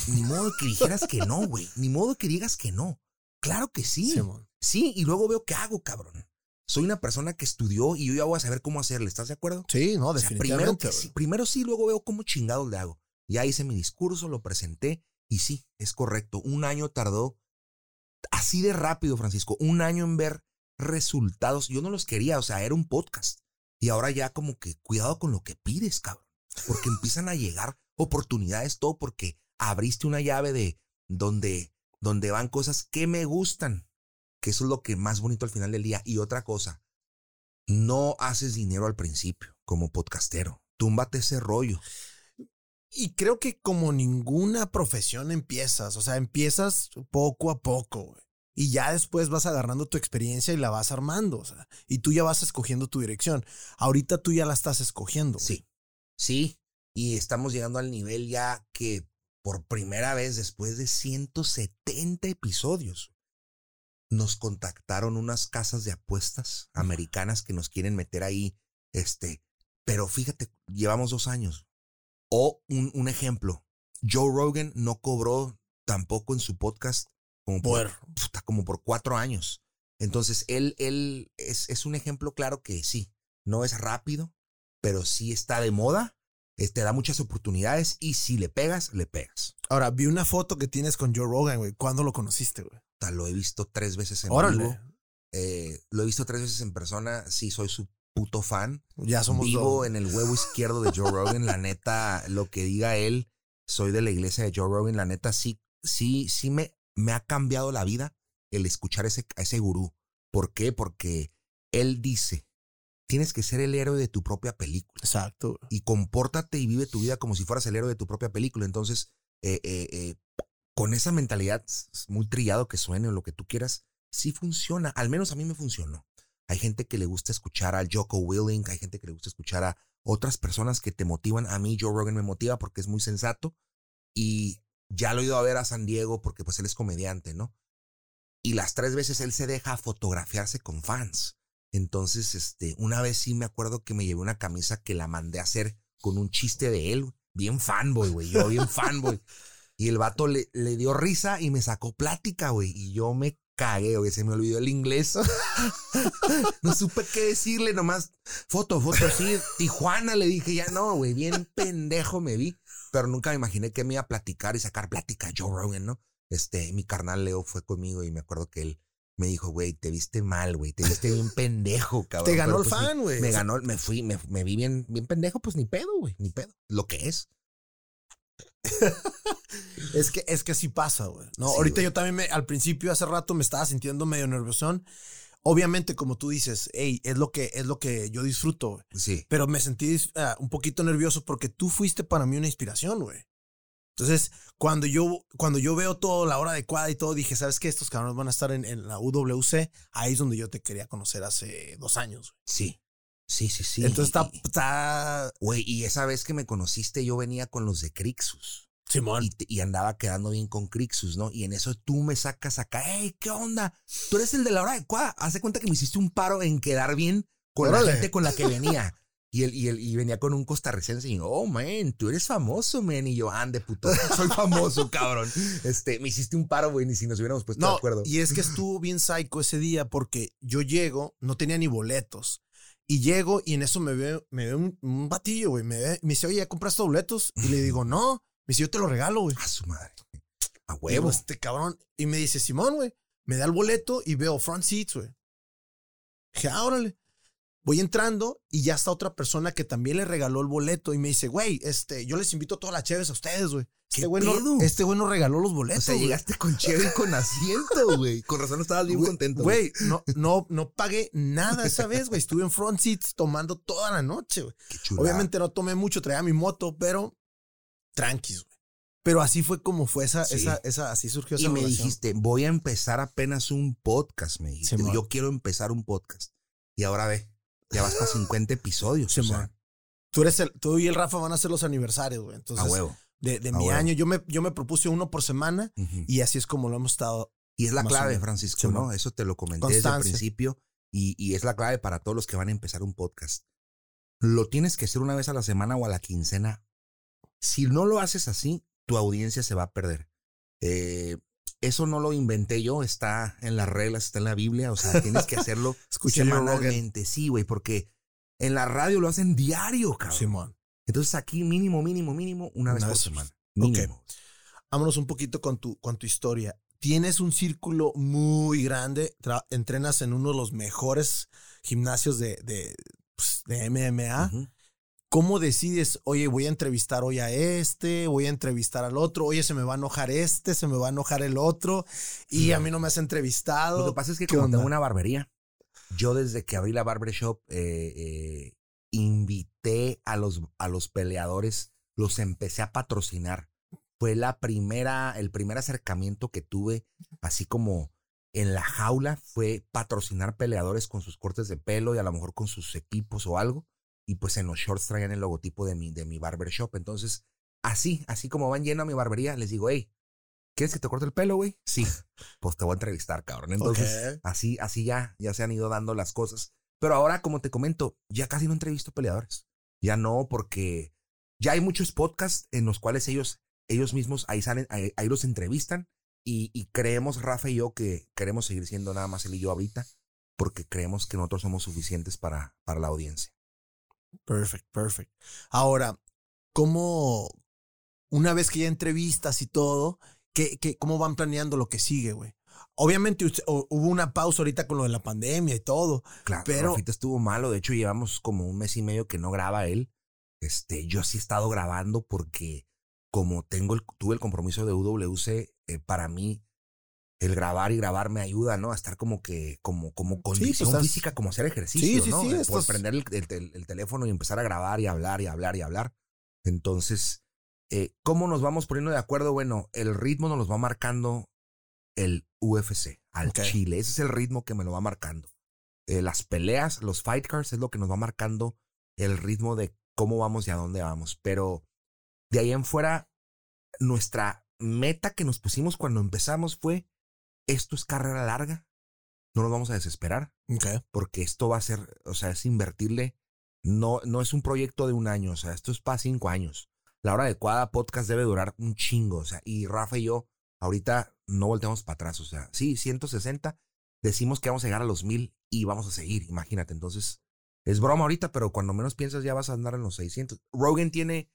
ni modo que dijeras que no, güey. Ni modo que digas que no. Claro que sí. Sí, y luego veo qué hago, cabrón. Soy una persona que estudió y yo ya voy a saber cómo hacerle. ¿Estás de acuerdo? Sí, no, definitivamente. primero, sí, primero sí, luego veo cómo chingados le hago. Ya hice mi discurso, lo presenté y sí, es correcto. Un año tardó así de rápido, Francisco. Un año en ver resultados. Yo no los quería, o sea, era un podcast. Y ahora ya como que cuidado con lo que pides, cabrón. Porque empiezan a llegar oportunidades, todo porque abriste una llave de donde, donde van cosas que me gustan. Que eso es lo que más bonito al final del día. Y otra cosa, no haces dinero al principio como podcastero. Túmbate ese rollo. Y creo que como ninguna profesión empiezas, o sea, empiezas poco a poco y ya después vas agarrando tu experiencia y la vas armando, o sea, y tú ya vas escogiendo tu dirección. Ahorita tú ya la estás escogiendo. Sí, sí, y estamos llegando al nivel ya que por primera vez después de 170 episodios nos contactaron unas casas de apuestas americanas que nos quieren meter ahí, este, pero fíjate, llevamos dos años. O un, un ejemplo, Joe Rogan no cobró tampoco en su podcast como por, como por cuatro años. Entonces, él, él es, es, un ejemplo claro que sí, no es rápido, pero sí está de moda, te da muchas oportunidades y si le pegas, le pegas. Ahora, vi una foto que tienes con Joe Rogan, güey. ¿Cuándo lo conociste, güey? Lo he visto tres veces en vivo. Eh, lo he visto tres veces en persona. Sí, soy su puto fan. Ya somos Vivo en el huevo izquierdo de Joe Rogan. La neta, lo que diga él, soy de la iglesia de Joe Rogan. La neta, sí, sí, sí me me ha cambiado la vida el escuchar ese, a ese gurú. ¿Por qué? Porque él dice, tienes que ser el héroe de tu propia película. Exacto. Y compórtate y vive tu vida como si fueras el héroe de tu propia película. Entonces, eh, eh, eh, con esa mentalidad, muy trillado que suene o lo que tú quieras, sí funciona. Al menos a mí me funcionó. Hay gente que le gusta escuchar al Joko Willing, hay gente que le gusta escuchar a otras personas que te motivan. A mí Joe Rogan me motiva porque es muy sensato y ya lo he ido a ver a San Diego porque pues él es comediante, ¿no? Y las tres veces él se deja fotografiarse con fans. Entonces, este, una vez sí me acuerdo que me llevé una camisa que la mandé a hacer con un chiste de él, bien fanboy, güey, yo bien fanboy. Y el vato le, le dio risa y me sacó plática, güey, y yo me cagué, güey, se me olvidó el inglés. no supe qué decirle, nomás foto, foto, sí, Tijuana, le dije, ya no, güey, bien pendejo me vi pero nunca me imaginé que me iba a platicar y sacar plática Joe Rogan, ¿no? Este, mi carnal Leo fue conmigo y me acuerdo que él me dijo, güey, te viste mal, güey, te viste bien pendejo, cabrón. Te ganó el pues, fan, güey. Me, ganó, me fui, me, vi bien, bien pendejo, pues ni pedo, güey, ni pedo. Lo que es. es que es que así pasa, güey. No, ahorita yo también me, al principio hace rato me estaba sintiendo medio nerviosón. Obviamente, como tú dices, hey, es lo que es lo que yo disfruto. Sí. Pero me sentí ah, un poquito nervioso porque tú fuiste para mí una inspiración, güey. Entonces, cuando yo, cuando yo veo todo, la hora adecuada y todo, dije, ¿sabes qué? Estos cabrones van a estar en, la UWC. Ahí es donde yo te quería conocer hace dos años. Sí. Sí, sí, sí. Entonces está. Güey, y esa vez que me conociste, yo venía con los de Crixus. Simón. Y, andaba quedando bien con Crixus, ¿no? Y en eso tú me sacas acá, hey, ¿qué onda? Tú eres el de la hora adecuada. Hace cuenta que me hiciste un paro en quedar bien con la gente con la que venía. Y, él, y, él, y venía con un costarricense y, oh, man, tú eres famoso, man. Y yo, ande, puto, soy famoso, cabrón. Este, me hiciste un paro, güey, ni si nos hubiéramos puesto de acuerdo. Y es que estuvo bien psycho ese día porque yo llego, no tenía ni boletos. Y llego y en eso me ve, me ve un, batillo, güey. Me, ve, me dice, oye, ¿ya compraste boletos? Y le digo, no. Me dice, yo te lo regalo, güey. A su madre. A huevo. este cabrón. Y me dice, Simón, güey. Me da el boleto y veo front seats, güey. Dije, ah, órale. Voy entrando y ya está otra persona que también le regaló el boleto y me dice, güey, este, yo les invito a todas las chéves a ustedes, güey. Este güey, no, este güey nos regaló los boletos. O sea, llegaste con chévere y con asiento, güey. Con razón estabas bien contento. Güey, no, no, no pagué nada esa vez, güey. Estuve en front seats tomando toda la noche, güey. Obviamente no tomé mucho, traía mi moto, pero tranquis, güey. Pero así fue como fue esa, esa, esa, así surgió esa Y me dijiste, voy a empezar apenas un podcast, me dijiste. yo quiero empezar un podcast. Y ahora ve. Ya vas para 50 episodios. tú, eres el, tú y el Rafa van a hacer los aniversarios, güey. Entonces, a huevo. De, de mi año, yo me, yo me propuse uno por semana y así es como lo hemos estado. Y es la clave, Francisco, ¿no? Eso te lo comenté desde el principio y, y es la clave para todos los que van a empezar un podcast. Lo tienes que hacer una vez a la semana o a la quincena. Si no lo haces así, tu audiencia se va a perder. Eh, eso no lo inventé yo, está en las reglas, está en la Biblia, o sea, tienes que hacerlo semanalmente, sí, güey, porque en la radio lo hacen diario, cabrón. Simón. Entonces aquí mínimo, mínimo, mínimo, una, vez por semana. Mínimo. Vámonos un poquito con tu, con tu historia. Tienes un círculo muy grande, entrenas en uno de los mejores gimnasios de, de, pues, de MMA. ¿Cómo decides, oye, voy a entrevistar hoy a este, voy a entrevistar al otro, oye, se me va a enojar este, se me va a enojar el otro, y a mí no me has entrevistado? Lo que pasa es que como tengo una barbería, yo desde que abrí la barbershop eh, eh, invité a los, a los peleadores, los empecé a patrocinar. Fue la primera, el primer acercamiento que tuve, así como en la jaula, fue patrocinar peleadores con sus cortes de pelo y a lo mejor con sus equipos o algo y pues en los shorts traían el logotipo de mi, de mi barbershop. Entonces, así, así como van lleno a mi barbería, les digo, hey, ¿quieres que te corte el pelo, güey? Sí, pues te voy a entrevistar, cabrón. Entonces, así, así ya, ya se han ido dando las cosas. Pero ahora, como te comento, ya casi no entrevisto peleadores. Ya no, porque ya hay muchos podcasts en los cuales ellos, ellos mismos ahí salen, ahí, los entrevistan. Y, y, creemos, Rafa y yo, que queremos seguir siendo nada más él y yo ahorita, porque creemos que nosotros somos suficientes para, para la audiencia. Perfect, perfect. Ahora, ¿cómo, una vez que ya entrevistas y todo, ¿qué, qué, cómo van planeando lo que sigue, güey? Obviamente hubo una pausa ahorita con lo de la pandemia y todo. Claro, pero ahorita estuvo malo. De hecho, llevamos como un mes y medio que no graba él. Este, yo sí he estado grabando porque como tengo el, tuve el compromiso de UWC, eh, para mí el grabar y grabar me ayuda, ¿no? A estar como que, como, como pues, condición física, como hacer ejercicio, sí, ¿no? Sí, sí, Por prender el, teléfono y empezar a grabar y hablar y hablar y hablar. Entonces, eh, ¿cómo nos vamos poniendo de acuerdo? Bueno, el ritmo nos lo va marcando el UFC, al Chile. Ese es el ritmo que me lo va marcando. Eh, las peleas, los fight cards es lo que nos va marcando el ritmo de cómo vamos y a dónde vamos. Pero de ahí en fuera, nuestra meta que nos pusimos cuando empezamos fue esto es carrera larga, no nos vamos a desesperar. Porque esto va a ser, o sea, es invertirle. No, no es un proyecto de un año, o sea, esto es para cinco años. La hora adecuada podcast debe durar un chingo, o sea, y Rafa y yo ahorita no volteamos para atrás, o sea, sí, 160, decimos que vamos a llegar a los mil y vamos a seguir, imagínate. Entonces, es broma ahorita, pero cuando menos piensas ya vas a andar en los 600. Rogan tiene,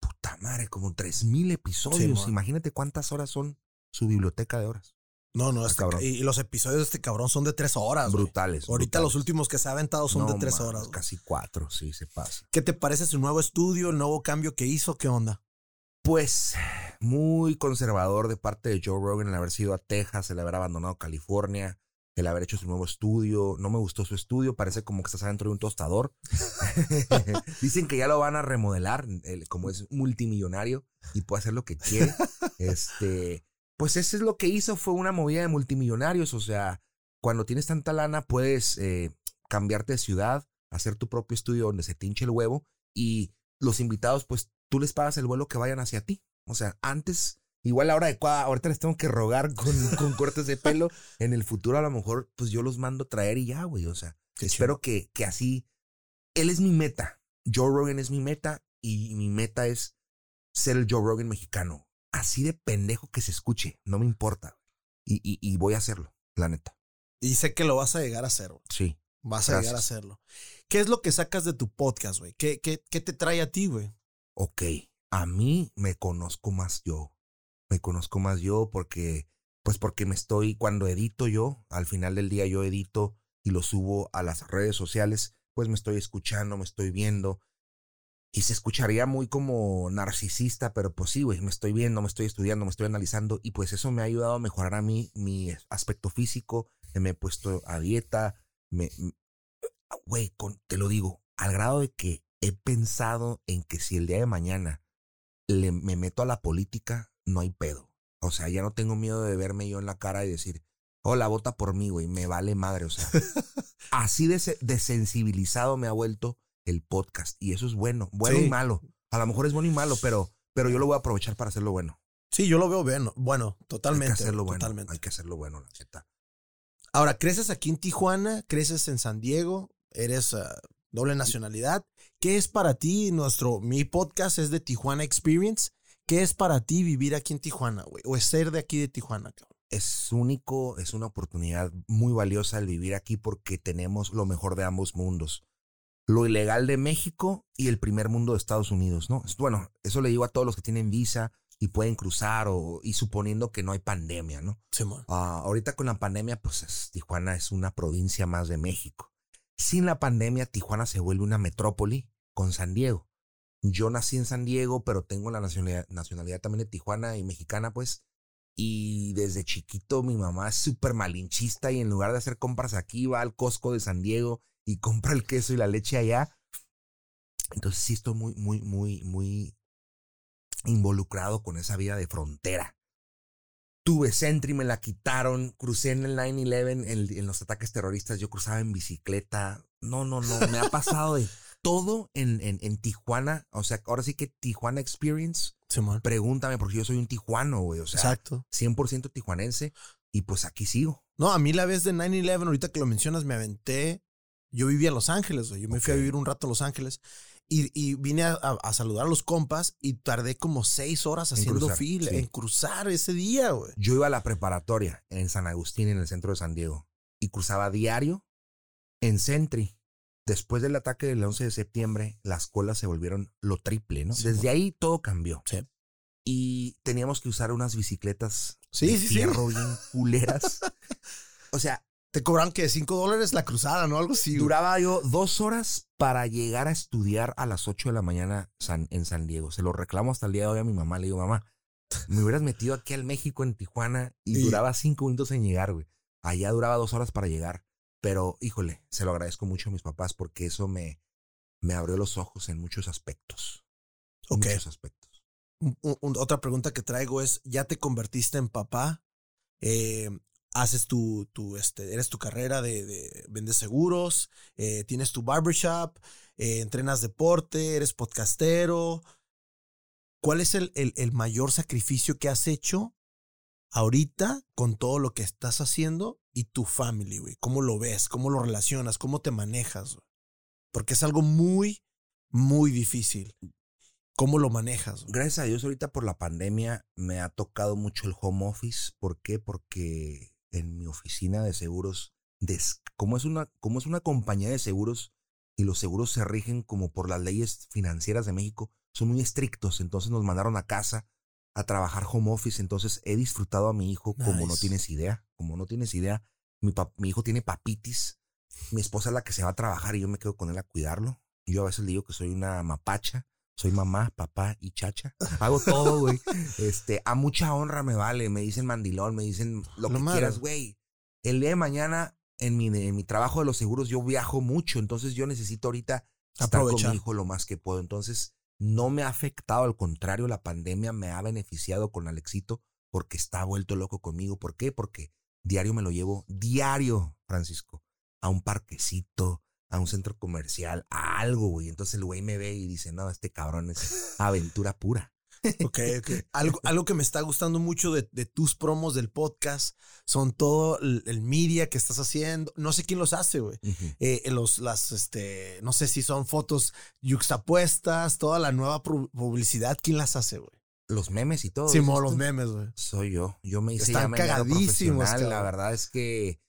puta madre, como tres mil episodios. imagínate cuántas horas son su biblioteca de horas. No, no, este, cabrón. Y los episodios de este cabrón son de tres horas. Brutales. Ahorita los últimos que se ha aventado son de tres horas. Casi cuatro, sí, se pasa. ¿Qué te parece su nuevo estudio, el nuevo cambio que hizo? ¿Qué onda? Pues muy conservador de parte de Joe Rogan el haber sido a Texas, el haber abandonado California, el haber hecho su nuevo estudio. No me gustó su estudio, parece como que estás adentro de un tostador. Dicen que ya lo van a remodelar, como es multimillonario y puede hacer lo que quiere. Este, pues eso es lo que hizo, fue una movida de multimillonarios. O sea, cuando tienes tanta lana, puedes eh, cambiarte de ciudad, hacer tu propio estudio donde se te hinche el huevo y los invitados, pues tú les pagas el vuelo que vayan hacia ti. O sea, antes, igual la hora adecuada, ahorita les tengo que rogar con, con cortes de pelo. En el futuro, a lo mejor, pues yo los mando a traer y ya, güey. O sea, espero que, que así. Él es mi meta. Joe Rogan es mi meta y mi meta es ser el Joe Rogan mexicano. Así de pendejo que se escuche, no me importa. Y, y, y voy a hacerlo, la neta. Y sé que lo vas a llegar a hacer, güey. Sí. Vas a llegar a hacerlo. ¿Qué es lo que sacas de tu podcast, güey? ¿Qué, qué, qué te trae a ti, güey? Ok, a mí me conozco más yo. Me conozco más yo porque, pues porque me estoy, cuando edito yo, al final del día yo edito y lo subo a las redes sociales, pues me estoy escuchando, me estoy viendo. Y se escucharía muy como narcisista, pero pues sí, güey, me estoy viendo, me estoy estudiando, me estoy analizando y pues eso me ha ayudado a mejorar a mí mi aspecto físico, me he puesto a dieta, me, güey, te lo digo, al grado de que he pensado en que si el día de mañana le, me meto a la política, no hay pedo. O sea, ya no tengo miedo de verme yo en la cara y decir, hola, vota por mí, güey, me vale madre. O sea, así de desensibilizado me ha vuelto el podcast. Y eso es bueno, bueno y malo. A lo mejor es bueno y malo, pero, pero yo lo voy a aprovechar para hacerlo bueno. Sí, yo lo veo bueno, bueno, totalmente. Hay que hacerlo bueno. Totalmente. Hay que hacerlo bueno, la neta. Ahora, creces aquí en Tijuana, creces en San Diego, eres ah, doble nacionalidad. ¿Qué es para ti nuestro, mi podcast es de Tijuana Experience? ¿Qué es para ti vivir aquí en Tijuana, güey? O es ser de aquí de Tijuana, cabrón. Es único, es una oportunidad muy valiosa el vivir aquí porque tenemos lo mejor de ambos mundos. Lo ilegal de México y el primer mundo de Estados Unidos, ¿no? Bueno, eso le digo a todos los que tienen visa, y pueden cruzar o, y suponiendo que no hay pandemia, ¿no? Sí, ah, ahorita con la pandemia, pues Tijuana es una provincia más de México. Sin la pandemia, Tijuana se vuelve una metrópoli con San Diego. Yo nací en San Diego, pero tengo la nacionalidad, nacionalidad también de Tijuana y mexicana, pues. Y desde chiquito mi mamá es súper malinchista y en lugar de hacer compras aquí va al Costco de San Diego y compra el queso y la leche allá. Entonces sí estoy muy, muy, muy, muy involucrado con esa vida de frontera. Tuve Sentry, me la quitaron, crucé en el 9-11, en, los ataques terroristas, yo cruzaba en bicicleta. No, no, no, me ha pasado de todo en, en, Tijuana. O sea, ahora sí que Tijuana Experience. Pregúntame, porque yo soy un tijuano, güey. O sea, Exacto. 100% tijuanense. Y pues aquí sigo. No, a mí la vez de 9-11, ahorita que lo mencionas, me aventé. Yo vivía en Los Ángeles, güey. Yo me fui a vivir un rato a Los Ángeles. Y, vine a, saludar a los compas y tardé como seis horas haciendo fila, en cruzar ese día, güey. Yo iba a la preparatoria en San Agustín, en el centro de San Diego, y cruzaba diario en Sentry. Después del ataque del 11 de septiembre, las colas se volvieron lo triple, ¿no? Desde ahí todo cambió. Sí. Y teníamos que usar unas bicicletas sí, de fierro bien culeras. o sea, te cobran que 5 dólares la cruzada, ¿no? Algo así. Duraba yo dos horas para llegar a estudiar a las 8 de la mañana en San Diego. Se lo reclamo hasta el día de hoy a mi mamá. Le digo, mamá, me hubieras metido aquí al México, en Tijuana, y, duraba cinco minutos en llegar, güey. Allá duraba dos horas para llegar. Pero, híjole, se lo agradezco mucho a mis papás porque eso me, me abrió los ojos en muchos aspectos. Ok. muchos aspectos. otra pregunta que traigo es, ¿ya te convertiste en papá? Eh, haces tu, tu, este, eres tu carrera de, de vendes seguros, eh, tienes tu barbershop, eh, entrenas deporte, eres podcastero. ¿Cuál es el, el, el, mayor sacrificio que has hecho ahorita con todo lo que estás haciendo y tu family, güey? ¿Cómo lo ves? ¿Cómo lo relacionas? ¿Cómo te manejas? Porque es algo muy, muy difícil. ¿Cómo lo manejas? Gracias a Dios, ahorita por la pandemia me ha tocado mucho el home office. ¿Por qué? Porque en mi oficina de seguros, como, es una, como es una compañía de seguros y los seguros se rigen como por las leyes financieras de México, son muy estrictos, entonces nos mandaron a casa a trabajar home office, entonces he disfrutado a mi hijo como no tienes idea, como no tienes idea, mi, mi hijo tiene papitis, mi esposa es la que se va a trabajar y yo me quedo con él a cuidarlo, yo a veces le digo que soy una mapacha, soy mamá, papá y chacha. Hago todo, güey. Este, a mucha honra me vale. Me dicen mandilón, me dicen lo que quieras, güey. El día de mañana, en mi, en mi trabajo de los seguros, yo viajo mucho. Entonces, yo necesito ahorita estar con mi hijo lo más que puedo. Entonces, no me ha afectado. Al contrario, la pandemia me ha beneficiado con Alexito porque está vuelto loco conmigo. ¿Por qué? Porque diario me lo llevo, diario, Francisco, a un parquecito, a un centro comercial, a algo, güey. Entonces el güey me ve y dice, no, este cabrón es aventura pura. Ok, ok. Algo, algo que me está gustando mucho de, tus promos del podcast son todo el, media que estás haciendo. No sé quién los hace, güey. Eh, los, las, este, no sé si son fotos yuxtapuestas, toda la nueva publicidad, ¿quién las hace, güey? Los memes y todo. Sí, los memes, güey. Soy yo. Yo me hice Están cagadísimos. La verdad es que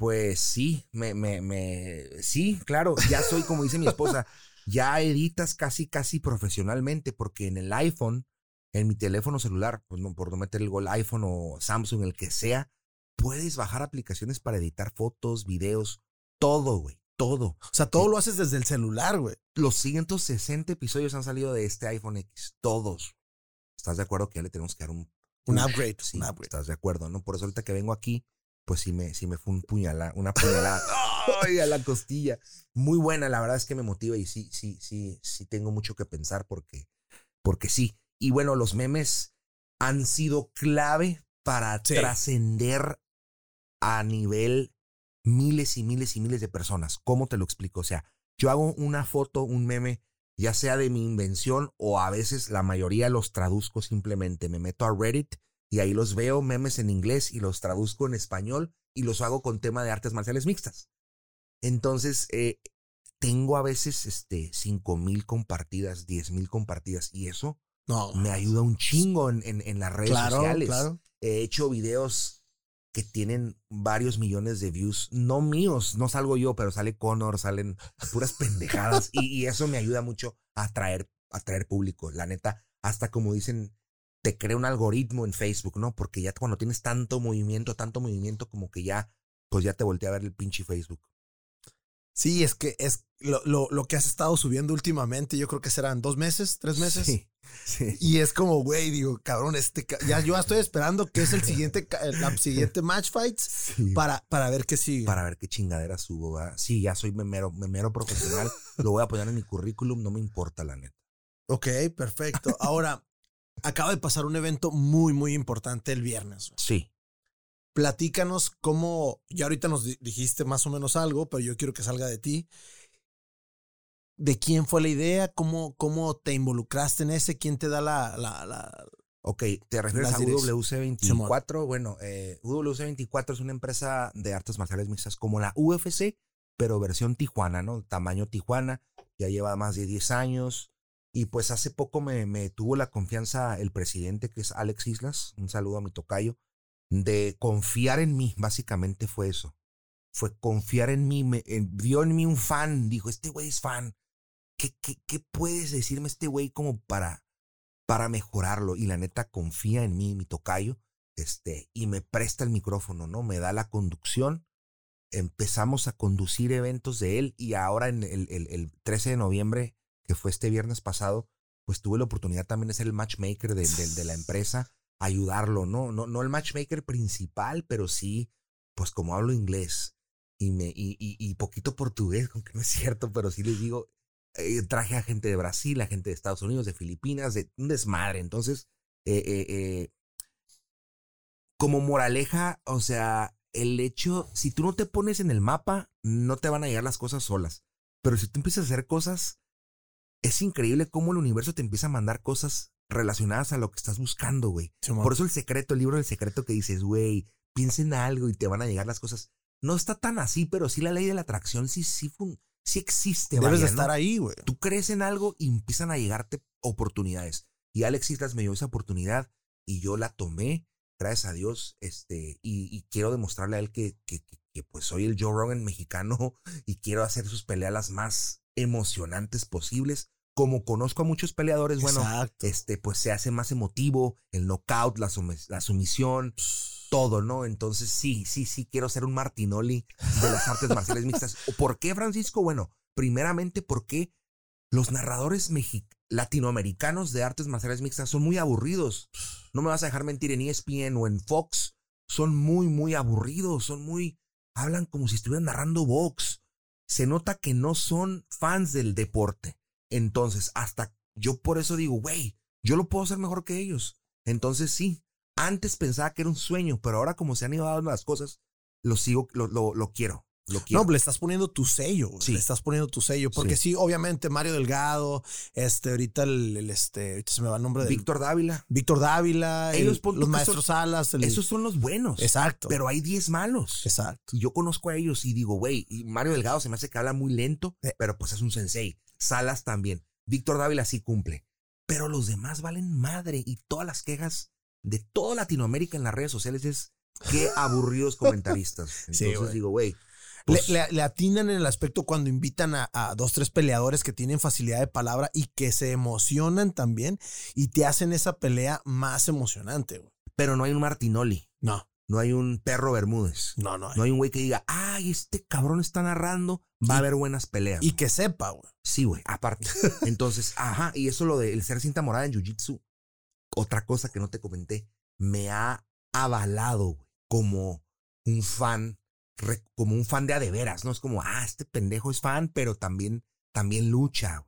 pues sí, me, me, me, sí, claro, ya soy, como dice mi esposa, ya editas casi, casi profesionalmente, porque en el iPhone, en mi teléfono celular, pues no, por no meter el gol iPhone o Samsung, el que sea, puedes bajar aplicaciones para editar fotos, videos, todo, güey, todo. O sea, todo lo haces desde el celular, güey. Los 160 episodios han salido de este iPhone X, todos. ¿Estás de acuerdo que ya le tenemos que dar un... Un upgrade, sí, un upgrade. Estás de acuerdo, ¿no? Por eso ahorita que vengo aquí, pues sí me, sí me fue un puñalada, una puñalada ¡ay! a la costilla. Muy buena, la verdad es que me motiva y sí, sí, sí, sí tengo mucho que pensar porque, porque sí. Y bueno, los memes han sido clave para trascender a nivel miles y miles y miles de personas. ¿Cómo te lo explico? O sea, yo hago una foto, un meme, ya sea de mi invención o a veces la mayoría los traduzco simplemente. Me meto a Reddit y ahí los veo memes en inglés y los traduzco en español y los hago con tema de artes marciales mixtas. Entonces, eh, tengo a veces este, 5 mil compartidas, 10 mil compartidas y eso no, me ayuda un chingo en, en, las redes sociales. He hecho videos que tienen varios millones de views, no míos, no salgo yo, pero sale Connor, salen puras pendejadas y, y, eso me ayuda mucho a atraer, a atraer público. La neta, hasta como dicen te crea un algoritmo en Facebook, ¿no? Porque ya cuando tienes tanto movimiento, tanto movimiento, como que ya, pues ya te voltea a ver el pinche Facebook. Sí, es que es lo, lo, lo, que has estado subiendo últimamente, yo creo que serán dos meses, tres meses. Sí, sí. Y es como, güey, digo, cabrón, este, ya yo estoy esperando que es el siguiente, la siguiente match fights para, para ver qué sigue. Para ver qué chingadera subo, ¿verdad? Sí, ya soy memero, memero profesional, lo voy a poner en mi currículum, no me importa la neta. Ok, perfecto. Ahora, acaba de pasar un evento muy, muy importante el viernes. Sí. Platícanos cómo, ya ahorita nos dijiste más o menos algo, pero yo quiero que salga de ti. ¿De quién fue la idea? ¿Cómo, cómo te involucraste en ese? ¿Quién te da la... la, la ok, ¿te refieres a UWC24? Bueno, eh, UWC24 es una empresa de artes marciales mixtas como la UFC, pero versión Tijuana, ¿no? Tamaño Tijuana. Ya lleva más de 10 años. Y pues hace poco me, me, tuvo la confianza el presidente, que es Alex Islas, un saludo a mi tocayo, de confiar en mí, básicamente fue eso. Fue confiar en mí, me, vio en mí un fan, dijo, este güey es fan. ¿Qué, qué, qué puedes decirme este güey como para, para mejorarlo? Y la neta confía en mí, mi tocayo, este, y me presta el micrófono, ¿no? Me da la conducción. Empezamos a conducir eventos de él y ahora en el, el, el 13 de noviembre que fue este viernes pasado, pues tuve la oportunidad también de ser el matchmaker de, de, la empresa, ayudarlo, ¿no? ¿no? No el matchmaker principal, pero sí, pues como hablo inglés y, me, y, poquito portugués, aunque no es cierto, pero sí les digo, eh, traje a gente de Brasil, a gente de Estados Unidos, de Filipinas, de un desmadre. Entonces, eh, eh, como moraleja, o sea, el hecho, si tú no te pones en el mapa, no te van a llegar las cosas solas. Pero si tú empiezas a hacer cosas, es increíble cómo el universo te empieza a mandar cosas relacionadas a lo que estás buscando, güey. Por eso el secreto, el libro del secreto que dices, güey, piensa en algo y te van a llegar las cosas. No está tan así, pero sí la ley de la atracción sí, sí, sí existe. Debes de estar ahí, güey. Tú crees en algo y empiezan a llegarte oportunidades. Y Alex Islas me dio esa oportunidad y yo la tomé, gracias a Dios, este, y, quiero demostrarle a él que, que, que, pues soy el Joe Rogan mexicano y quiero hacer sus peleas las más emocionantes posibles. Como conozco a muchos peleadores, bueno, este, pues se hace más emotivo, el knockout, la, la sumisión, todo, ¿no? Entonces sí, sí, sí, quiero ser un Martinoli de las artes marciales mixtas. ¿Por qué, Francisco? Bueno, primeramente porque los narradores latinoamericanos de artes marciales mixtas son muy aburridos. No me vas a dejar mentir en ESPN o en Fox. Son muy, muy aburridos. Son muy. Hablan como si estuvieran narrando box. Se nota que no son fans del deporte. Entonces, hasta yo por eso digo, güey, yo lo puedo hacer mejor que ellos. Entonces, sí. Antes pensaba que era un sueño, pero ahora como se han ido dando las cosas, lo sigo, lo, lo, lo quiero. No, le estás poniendo tu sello. Sí. Le estás poniendo tu sello. Porque sí. obviamente Mario Delgado, este, ahorita el, este, ahorita se me va el nombre de. Víctor Dávila. Víctor Dávila, Ellos, los maestros Salas. esos son los buenos. Exacto. Pero hay 10 malos. Exacto. Y yo conozco a ellos y digo, güey, y Mario Delgado se me hace que habla muy lento, pero pues es un sensei. Salas también. Víctor Dávila sí cumple. Pero los demás valen madre y todas las quejas de toda Latinoamérica en las redes sociales es qué aburridos comentaristas. Entonces digo, güey, pues le, atinan en el aspecto cuando invitan a, dos, tres peleadores que tienen facilidad de palabra y que se emocionan también y te hacen esa pelea más emocionante. Pero no hay un Martinoli. No. No hay un perro Bermúdez. No, no. Hay. No hay un güey que diga, ay, este cabrón está narrando, va a haber buenas peleas. Y que sepa, güey. Sí, güey, aparte. Entonces, ajá, y eso lo de ser cinta morada en Jiu-Jitsu, otra cosa que no te comenté, me ha avalado, güey, como un fan como un fan de a de veras, ¿no? Es como, ah, este pendejo es fan, pero también, también lucha.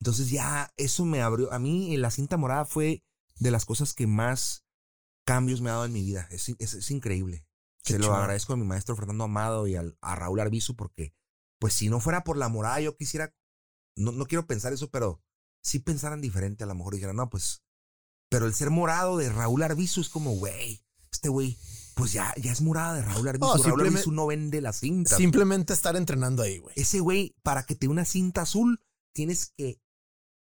Entonces ya eso me abrió. A mí la cinta morada fue de las cosas que más cambios me ha dado en mi vida. Es, es, increíble. Se lo agradezco a mi maestro Fernando Amado y al, a Raúl Arbizu porque, pues si no fuera por la morada, yo quisiera, no, no quiero pensar eso, pero si pensaran diferente, a lo mejor dijeran, no, pues, pero el ser morado de Raúl Arbizu es como, güey, este güey pues ya, ya es morada de Raúl Arbizu. No, Raúl Arbizu no vende la cinta. Simplemente estar entrenando ahí, güey. Ese güey, para que te una cinta azul, tienes que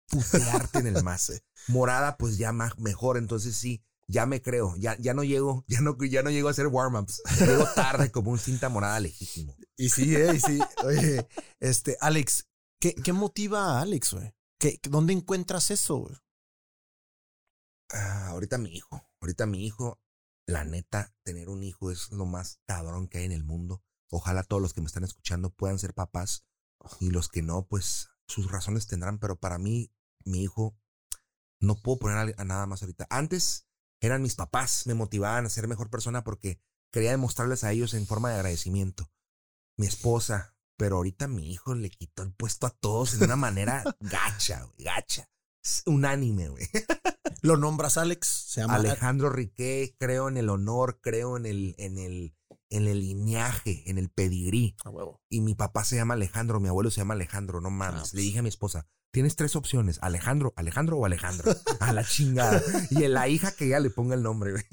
putearte en el más. Morada, pues ya más, mejor. Entonces sí, ya me creo. Ya, ya no llego, ya no, ya no llego a hacer warm-ups. Llego tarde como un cinta morada legítimo. Y sí, eh, y sí. Oye, este, Alex, ¿qué, qué motiva a Alex, güey? ¿Dónde encuentras eso, güey? Ah, ahorita mi hijo. Ahorita mi hijo la neta, tener un hijo es lo más cabrón que hay en el mundo. Ojalá todos los que me están escuchando puedan ser papás y los que no, pues sus razones tendrán, pero para mí, mi hijo, no puedo poner a, nada más ahorita. Antes eran mis papás, me motivaban a ser mejor persona porque quería demostrarles a ellos en forma de agradecimiento. Mi esposa, pero ahorita mi hijo le quitó el puesto a todos de una manera gacha, gacha. Unánime, güey. ¿Lo nombras Alex? Se llama Alejandro Riquet, creo en el honor, creo en el, en el, en el lineaje, en el pedigrí. Y mi papá se llama Alejandro, mi abuelo se llama Alejandro, no mames. Ah, Le dije a mi esposa, tienes tres opciones, Alejandro, Alejandro o Alejandro. a la chingada. Y en la hija que ya le ponga el nombre, güey.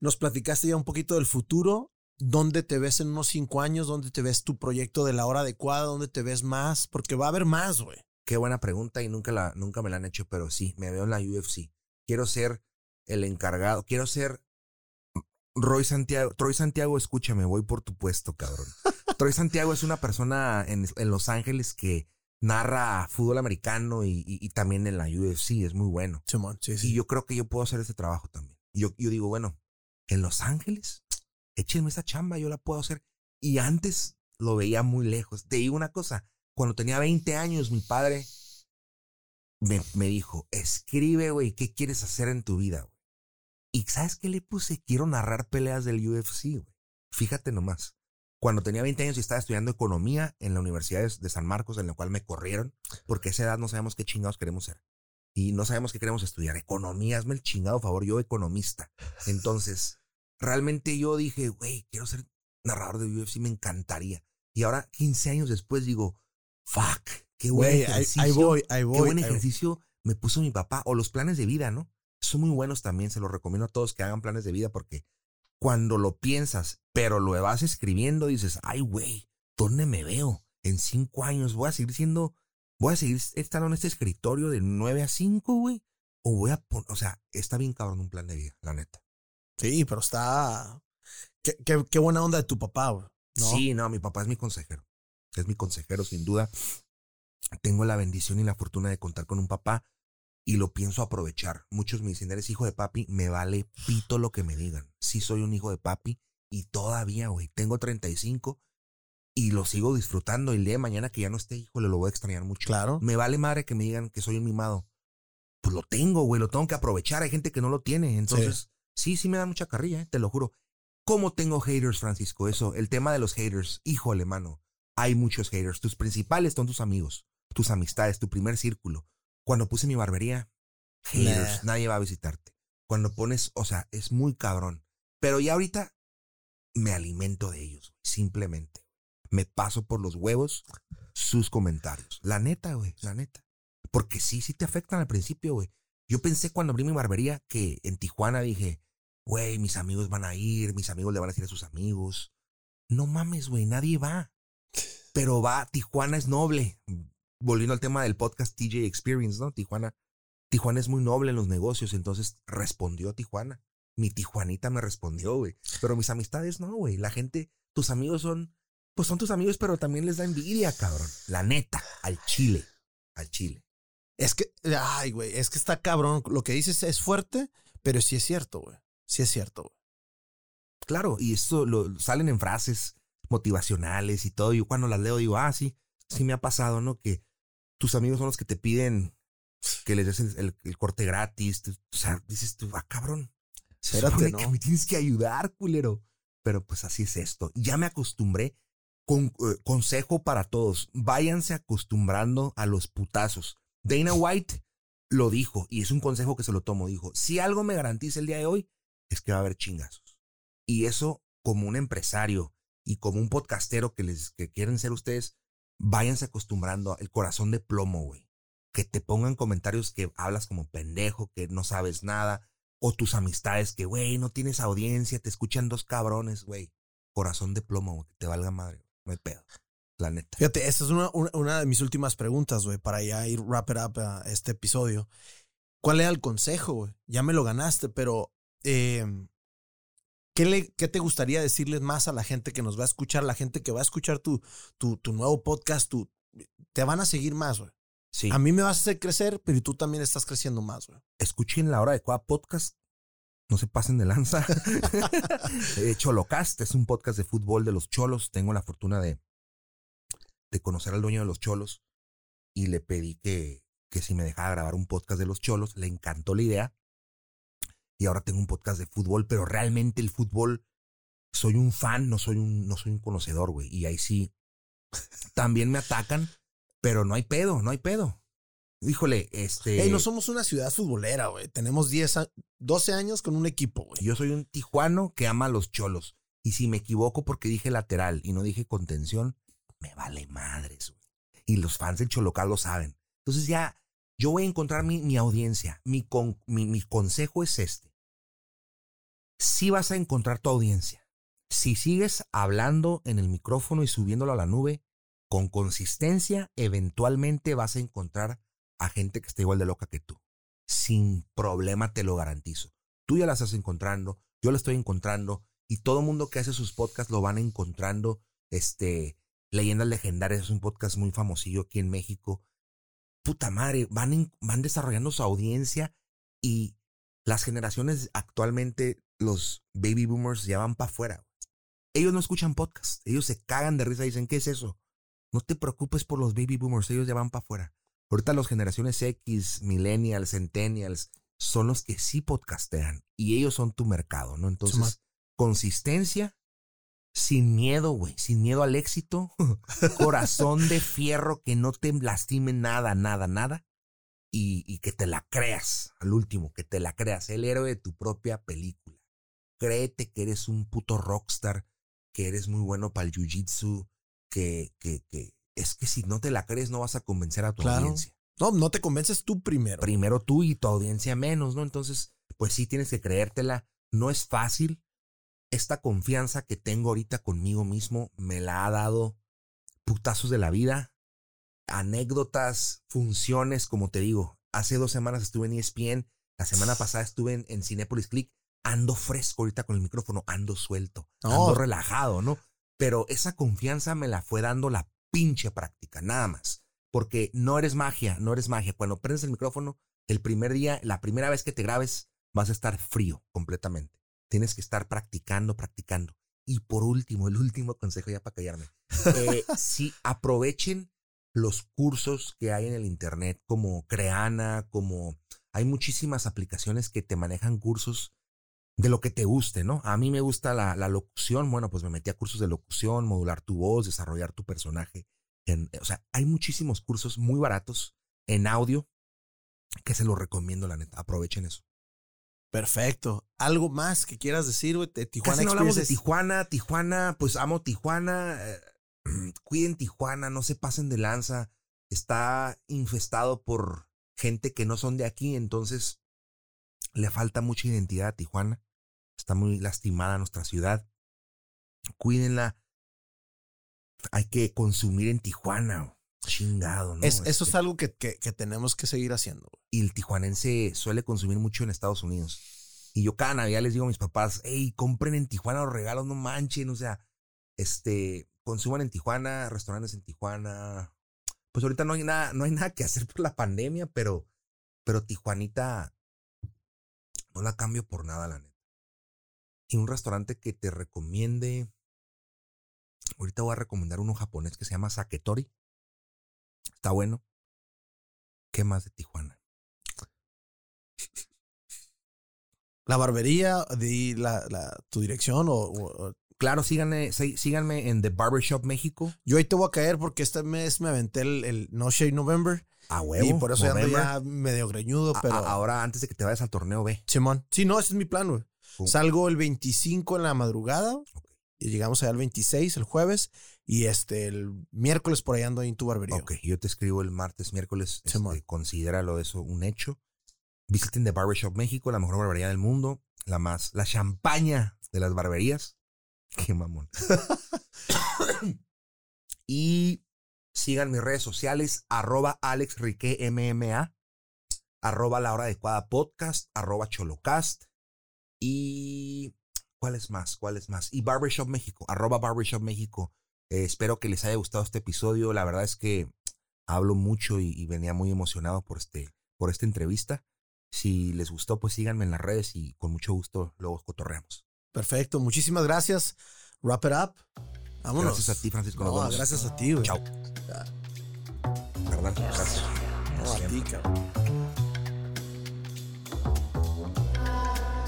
Nos platicaste ya un poquito del futuro. ¿Dónde te ves en unos cinco años? ¿Dónde te ves tu proyecto de la hora adecuada? ¿Dónde te ves más? Porque va a haber más, güey. Qué buena pregunta y nunca, la, nunca me la han hecho, pero sí, me veo en la UFC quiero ser el encargado, quiero ser Roy Santiago. Troy Santiago, escúchame, voy por tu puesto, cabrón. Troy Santiago es una persona en, Los Ángeles que narra fútbol americano y, también en la UFC, es muy bueno. Y yo creo que yo puedo hacer ese trabajo también. Yo, yo digo, bueno, en Los Ángeles, échenme esa chamba, yo la puedo hacer. Y antes lo veía muy lejos. Te digo una cosa, cuando tenía 20 años, mi padre me, dijo, escribe, güey, ¿qué quieres hacer en tu vida? Güey? Y ¿sabes qué le puse? Quiero narrar peleas del UFC, güey. Fíjate nomás. Cuando tenía 20 años y estaba estudiando economía en la Universidad de San Marcos, en la cual me corrieron, porque a esa edad no sabemos qué chingados queremos ser. Y no sabemos qué queremos estudiar. Economía, hazme el chingado favor, yo economista. Entonces, realmente yo dije, güey, quiero ser narrador de UFC, me encantaría. Y ahora, 15 años después, digo, fuck, Qué buen ejercicio. Ahí, voy, ahí voy. Qué buen ejercicio me puso mi papá. O los planes de vida, ¿no? Son muy buenos también. Se los recomiendo a todos que hagan planes de vida porque cuando lo piensas, pero lo vas escribiendo, dices, ay, güey, ¿dónde me veo? En cinco años voy a seguir siendo, voy a seguir estando en este escritorio de nueve a cinco, güey. O voy a poner, o sea, está bien cabrón un plan de vida, la neta. Sí, pero está. Qué, qué, buena onda de tu papá, güey. Sí, no, mi papá es mi consejero. Es mi consejero, sin duda tengo la bendición y la fortuna de contar con un papá y lo pienso aprovechar. Muchos me dicen, eres hijo de papi, me vale pito lo que me digan. Sí soy un hijo de papi y todavía, güey, tengo 35 y lo sigo disfrutando. El día de mañana que ya no esté hijo, le lo voy a extrañar mucho. Claro. Me vale madre que me digan que soy un mimado. pues lo tengo, güey, lo tengo que aprovechar. Hay gente que no lo tiene. Entonces, sí, sí, me da mucha carrilla, eh, te lo juro. ¿Cómo tengo haters, Francisco? Eso, el tema de los haters. Híjole, mano. Hay muchos haters. Tus principales son tus amigos, tus amistades, tu primer círculo. Cuando puse mi barbería, haters, nadie va a visitarte. Cuando pones, o sea, es muy cabrón. Pero ya ahorita me alimento de ellos, simplemente. Me paso por los huevos sus comentarios. La neta, güey, la neta. Porque sí, sí te afectan al principio, güey. Yo pensé cuando abrí mi barbería que en Tijuana dije, güey, mis amigos van a ir, mis amigos le van a decir a sus amigos. No mames, güey, nadie va. Pero va, Tijuana es noble. Volviendo al tema del podcast TJ Experience, ¿no? Tijuana, Tijuana es muy noble en los negocios, entonces respondió Tijuana. Mi Tijuanita me respondió, güey. Pero mis amistades no, güey. La gente, tus amigos son, pues son tus amigos, pero también les da envidia, cabrón. La neta, al chile, al chile. Es que, ay, güey, es que está cabrón. Lo que dices es fuerte, pero sí es cierto, güey. Sí es cierto, güey. Claro, y esto lo, salen en frases motivacionales y todo. Yo cuando las leo digo, ah, sí, sí me ha pasado, ¿no? Que tus amigos son los que te piden que les des el, corte gratis. o sea, dices tú, ah, cabrón. Espérate, ¿no? que me tienes que ayudar, culero. Pero pues así es esto. Ya me acostumbré. Con, eh, consejo para todos. Váyanse acostumbrando a los putazos. Dana White lo dijo, y es un consejo que se lo tomo. Dijo: Si algo me garantiza el día de hoy, es que va a haber chingazos. Y eso, como un empresario y como un podcastero que les que quieren ser ustedes, váyanse acostumbrando el corazón de plomo, güey. Que te pongan comentarios que hablas como pendejo, que no sabes nada, o tus amistades que, güey, no tienes audiencia, te escuchan dos cabrones, güey. Corazón de plomo, que te valga madre, no hay pedo. La neta. Fíjate, esta es una, una, de mis últimas preguntas, güey, para ya ir wrap it up a este episodio. ¿Cuál era el consejo, güey? Ya me lo ganaste, pero eh, ¿qué, le, ¿qué te gustaría decirles más a la gente que nos va a escuchar, la gente que va a escuchar tu, tu, tu nuevo podcast? Tu, te van a seguir más, güey. A mí me vas a hacer crecer, pero tú también estás creciendo más, güey. Escuchen la hora de cada podcast. No se pasen de lanza. Cholocast es un podcast de fútbol de los cholos. Tengo la fortuna de, de conocer al dueño de los cholos y le pedí que, que si me dejaba grabar un podcast de los cholos. Le encantó la idea. Y ahora tengo un podcast de fútbol, pero realmente el fútbol soy un fan, no soy un, no soy un conocedor, güey. Y ahí sí también me atacan pero no hay pedo, no hay pedo. Híjole, este. Hey, no somos una ciudad futbolera, güey. Tenemos 10, 12 años con un equipo, güey. Yo soy un tijuano que ama a los cholos. Y si me equivoco porque dije lateral y no dije contención, me vale madres, güey. Y los fans del Cholocal lo saben. Entonces ya, yo voy a encontrar mi, mi audiencia. Mi, mi, mi consejo es este. Si vas a encontrar tu audiencia. Si sigues hablando en el micrófono y subiéndolo a la nube, con consistencia, eventualmente vas a encontrar a gente que esté igual de loca que tú. Sin problema, te lo garantizo. Tú ya la estás encontrando, yo la estoy encontrando, y todo el mundo que hace sus podcasts lo van encontrando. Este, Leyendas Legendarias es un podcast muy famosillo aquí en México. Puta madre, van, van desarrollando su audiencia y las generaciones actualmente, los baby boomers ya van para afuera. Ellos no escuchan podcast, ellos se cagan de risa y dicen, ¿qué es eso? No te preocupes por los baby boomers, ellos ya van para afuera. Ahorita las generaciones X, millennials, centennials, son los que sí podcastean y ellos son tu mercado, ¿no? Entonces, consistencia, sin miedo, güey, sin miedo al éxito, corazón de fierro que no te lastime nada, nada, nada, y, y, que te la creas, al último, que te la creas, el héroe de tu propia película. Créete que eres un puto rockstar, que eres muy bueno para el jiu-jitsu, que, que, que es que si no te la crees no vas a convencer a tu audiencia. No, no te convences tú primero. Primero tú y tu audiencia menos, ¿no? Entonces, pues sí tienes que creértela. No es fácil. Esta confianza que tengo ahorita conmigo mismo me la ha dado putazos de la vida, anécdotas, funciones, como te digo. Hace dos semanas estuve en ESPN, la semana pasada estuve en, en Cinepolis Click. Ando fresco ahorita con el micrófono, ando suelto, ando relajado, ¿no? pero esa confianza me la fue dando la pinche práctica, nada más. Porque no eres magia, no eres magia. Cuando prendes el micrófono, el primer día, la primera vez que te grabes, vas a estar frío completamente. Tienes que estar practicando, practicando. Y por último, el último consejo ya para callarme. Eh, si aprovechen los cursos que hay en el internet como Creana, como hay muchísimas aplicaciones que te manejan cursos de lo que te guste, ¿no? A mí me gusta la, locución, bueno, pues me metí a cursos de locución, modular tu voz, desarrollar tu personaje. o sea, hay muchísimos cursos muy baratos en audio que se los recomiendo, la neta. Aprovechen eso. Perfecto. ¿Algo más que quieras decir, güey? Tijuana no hablamos de Tijuana. Tijuana, pues amo Tijuana. Eh, cuiden Tijuana, no se pasen de lanza. Está infestado por gente que no son de aquí, entonces le falta mucha identidad a Tijuana. Está muy lastimada nuestra ciudad. Cuídenla. Hay que consumir en Tijuana. Chingado, ¿no? eso es este algo que, que, tenemos que seguir haciendo. Y el tijuanense suele consumir mucho en Estados Unidos. Y yo cada Navidad les digo a mis papás, hey, compren en Tijuana los regalos, no manchen. O sea, este, consuman en Tijuana, restaurantes en Tijuana. Pues ahorita no hay nada, no hay nada que hacer por la pandemia, pero, pero Tijuanita no la cambio por nada, la neta. Y un restaurante que te recomiende. Ahorita voy a recomendar uno japonés que se llama Saketori. Está bueno. ¿Qué más de Tijuana? La barbería, de la, la, tu dirección o, Claro, síganme, síganme en The Barbershop México. Yo ahí te voy a caer porque este mes me aventé el, No Shade November. A huevo. Y por eso ando ya medio greñudo, pero. ahora, antes de que te vayas al torneo, ve. Simón. Sí, no, ese es mi plan, güey. Salgo el 25 en la madrugada. Y llegamos allá el 26, el jueves. Y este, el miércoles por ahí ando en tu barbería. Ok, yo te escribo el martes, miércoles. Este, considéralo eso un hecho. Visiten The Barbershop México, la mejor barbería del mundo. La más, la champaña de las barberías. Qué mamón. y sigan mis redes sociales, arroba MMA, arroba la hora adecuada podcast, arroba cholocast. Y ¿cuál es más? ¿Cuál es más? Y Barbershop México, arroba Barbershop México. Eh, espero que les haya gustado este episodio. La verdad es que hablo mucho y, venía muy emocionado por, este, por esta entrevista. Si les gustó, pues síganme en las redes y con mucho gusto luego cotorreamos. Perfecto, muchísimas gracias. Wrap it up. Vámonos. Gracias a ti, Francisco. No, gracias a ti, güey. Chao. Perdón, gracias. No, a ti, cabrón.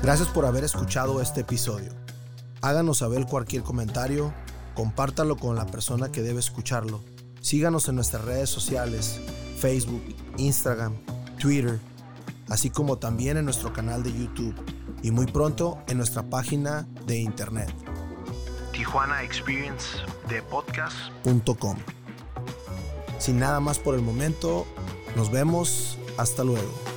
Gracias por haber escuchado este episodio. Háganos saber cualquier comentario, compártalo con la persona que debe escucharlo. Síganos en nuestras redes sociales, Facebook, Instagram, Twitter, así como también en nuestro canal de YouTube y muy pronto en nuestra página de internet. Tijuana Experience de podcast.com. Sin nada más por el momento, nos vemos. Hasta luego.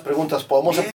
Preguntas, podemos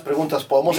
preguntas, podemos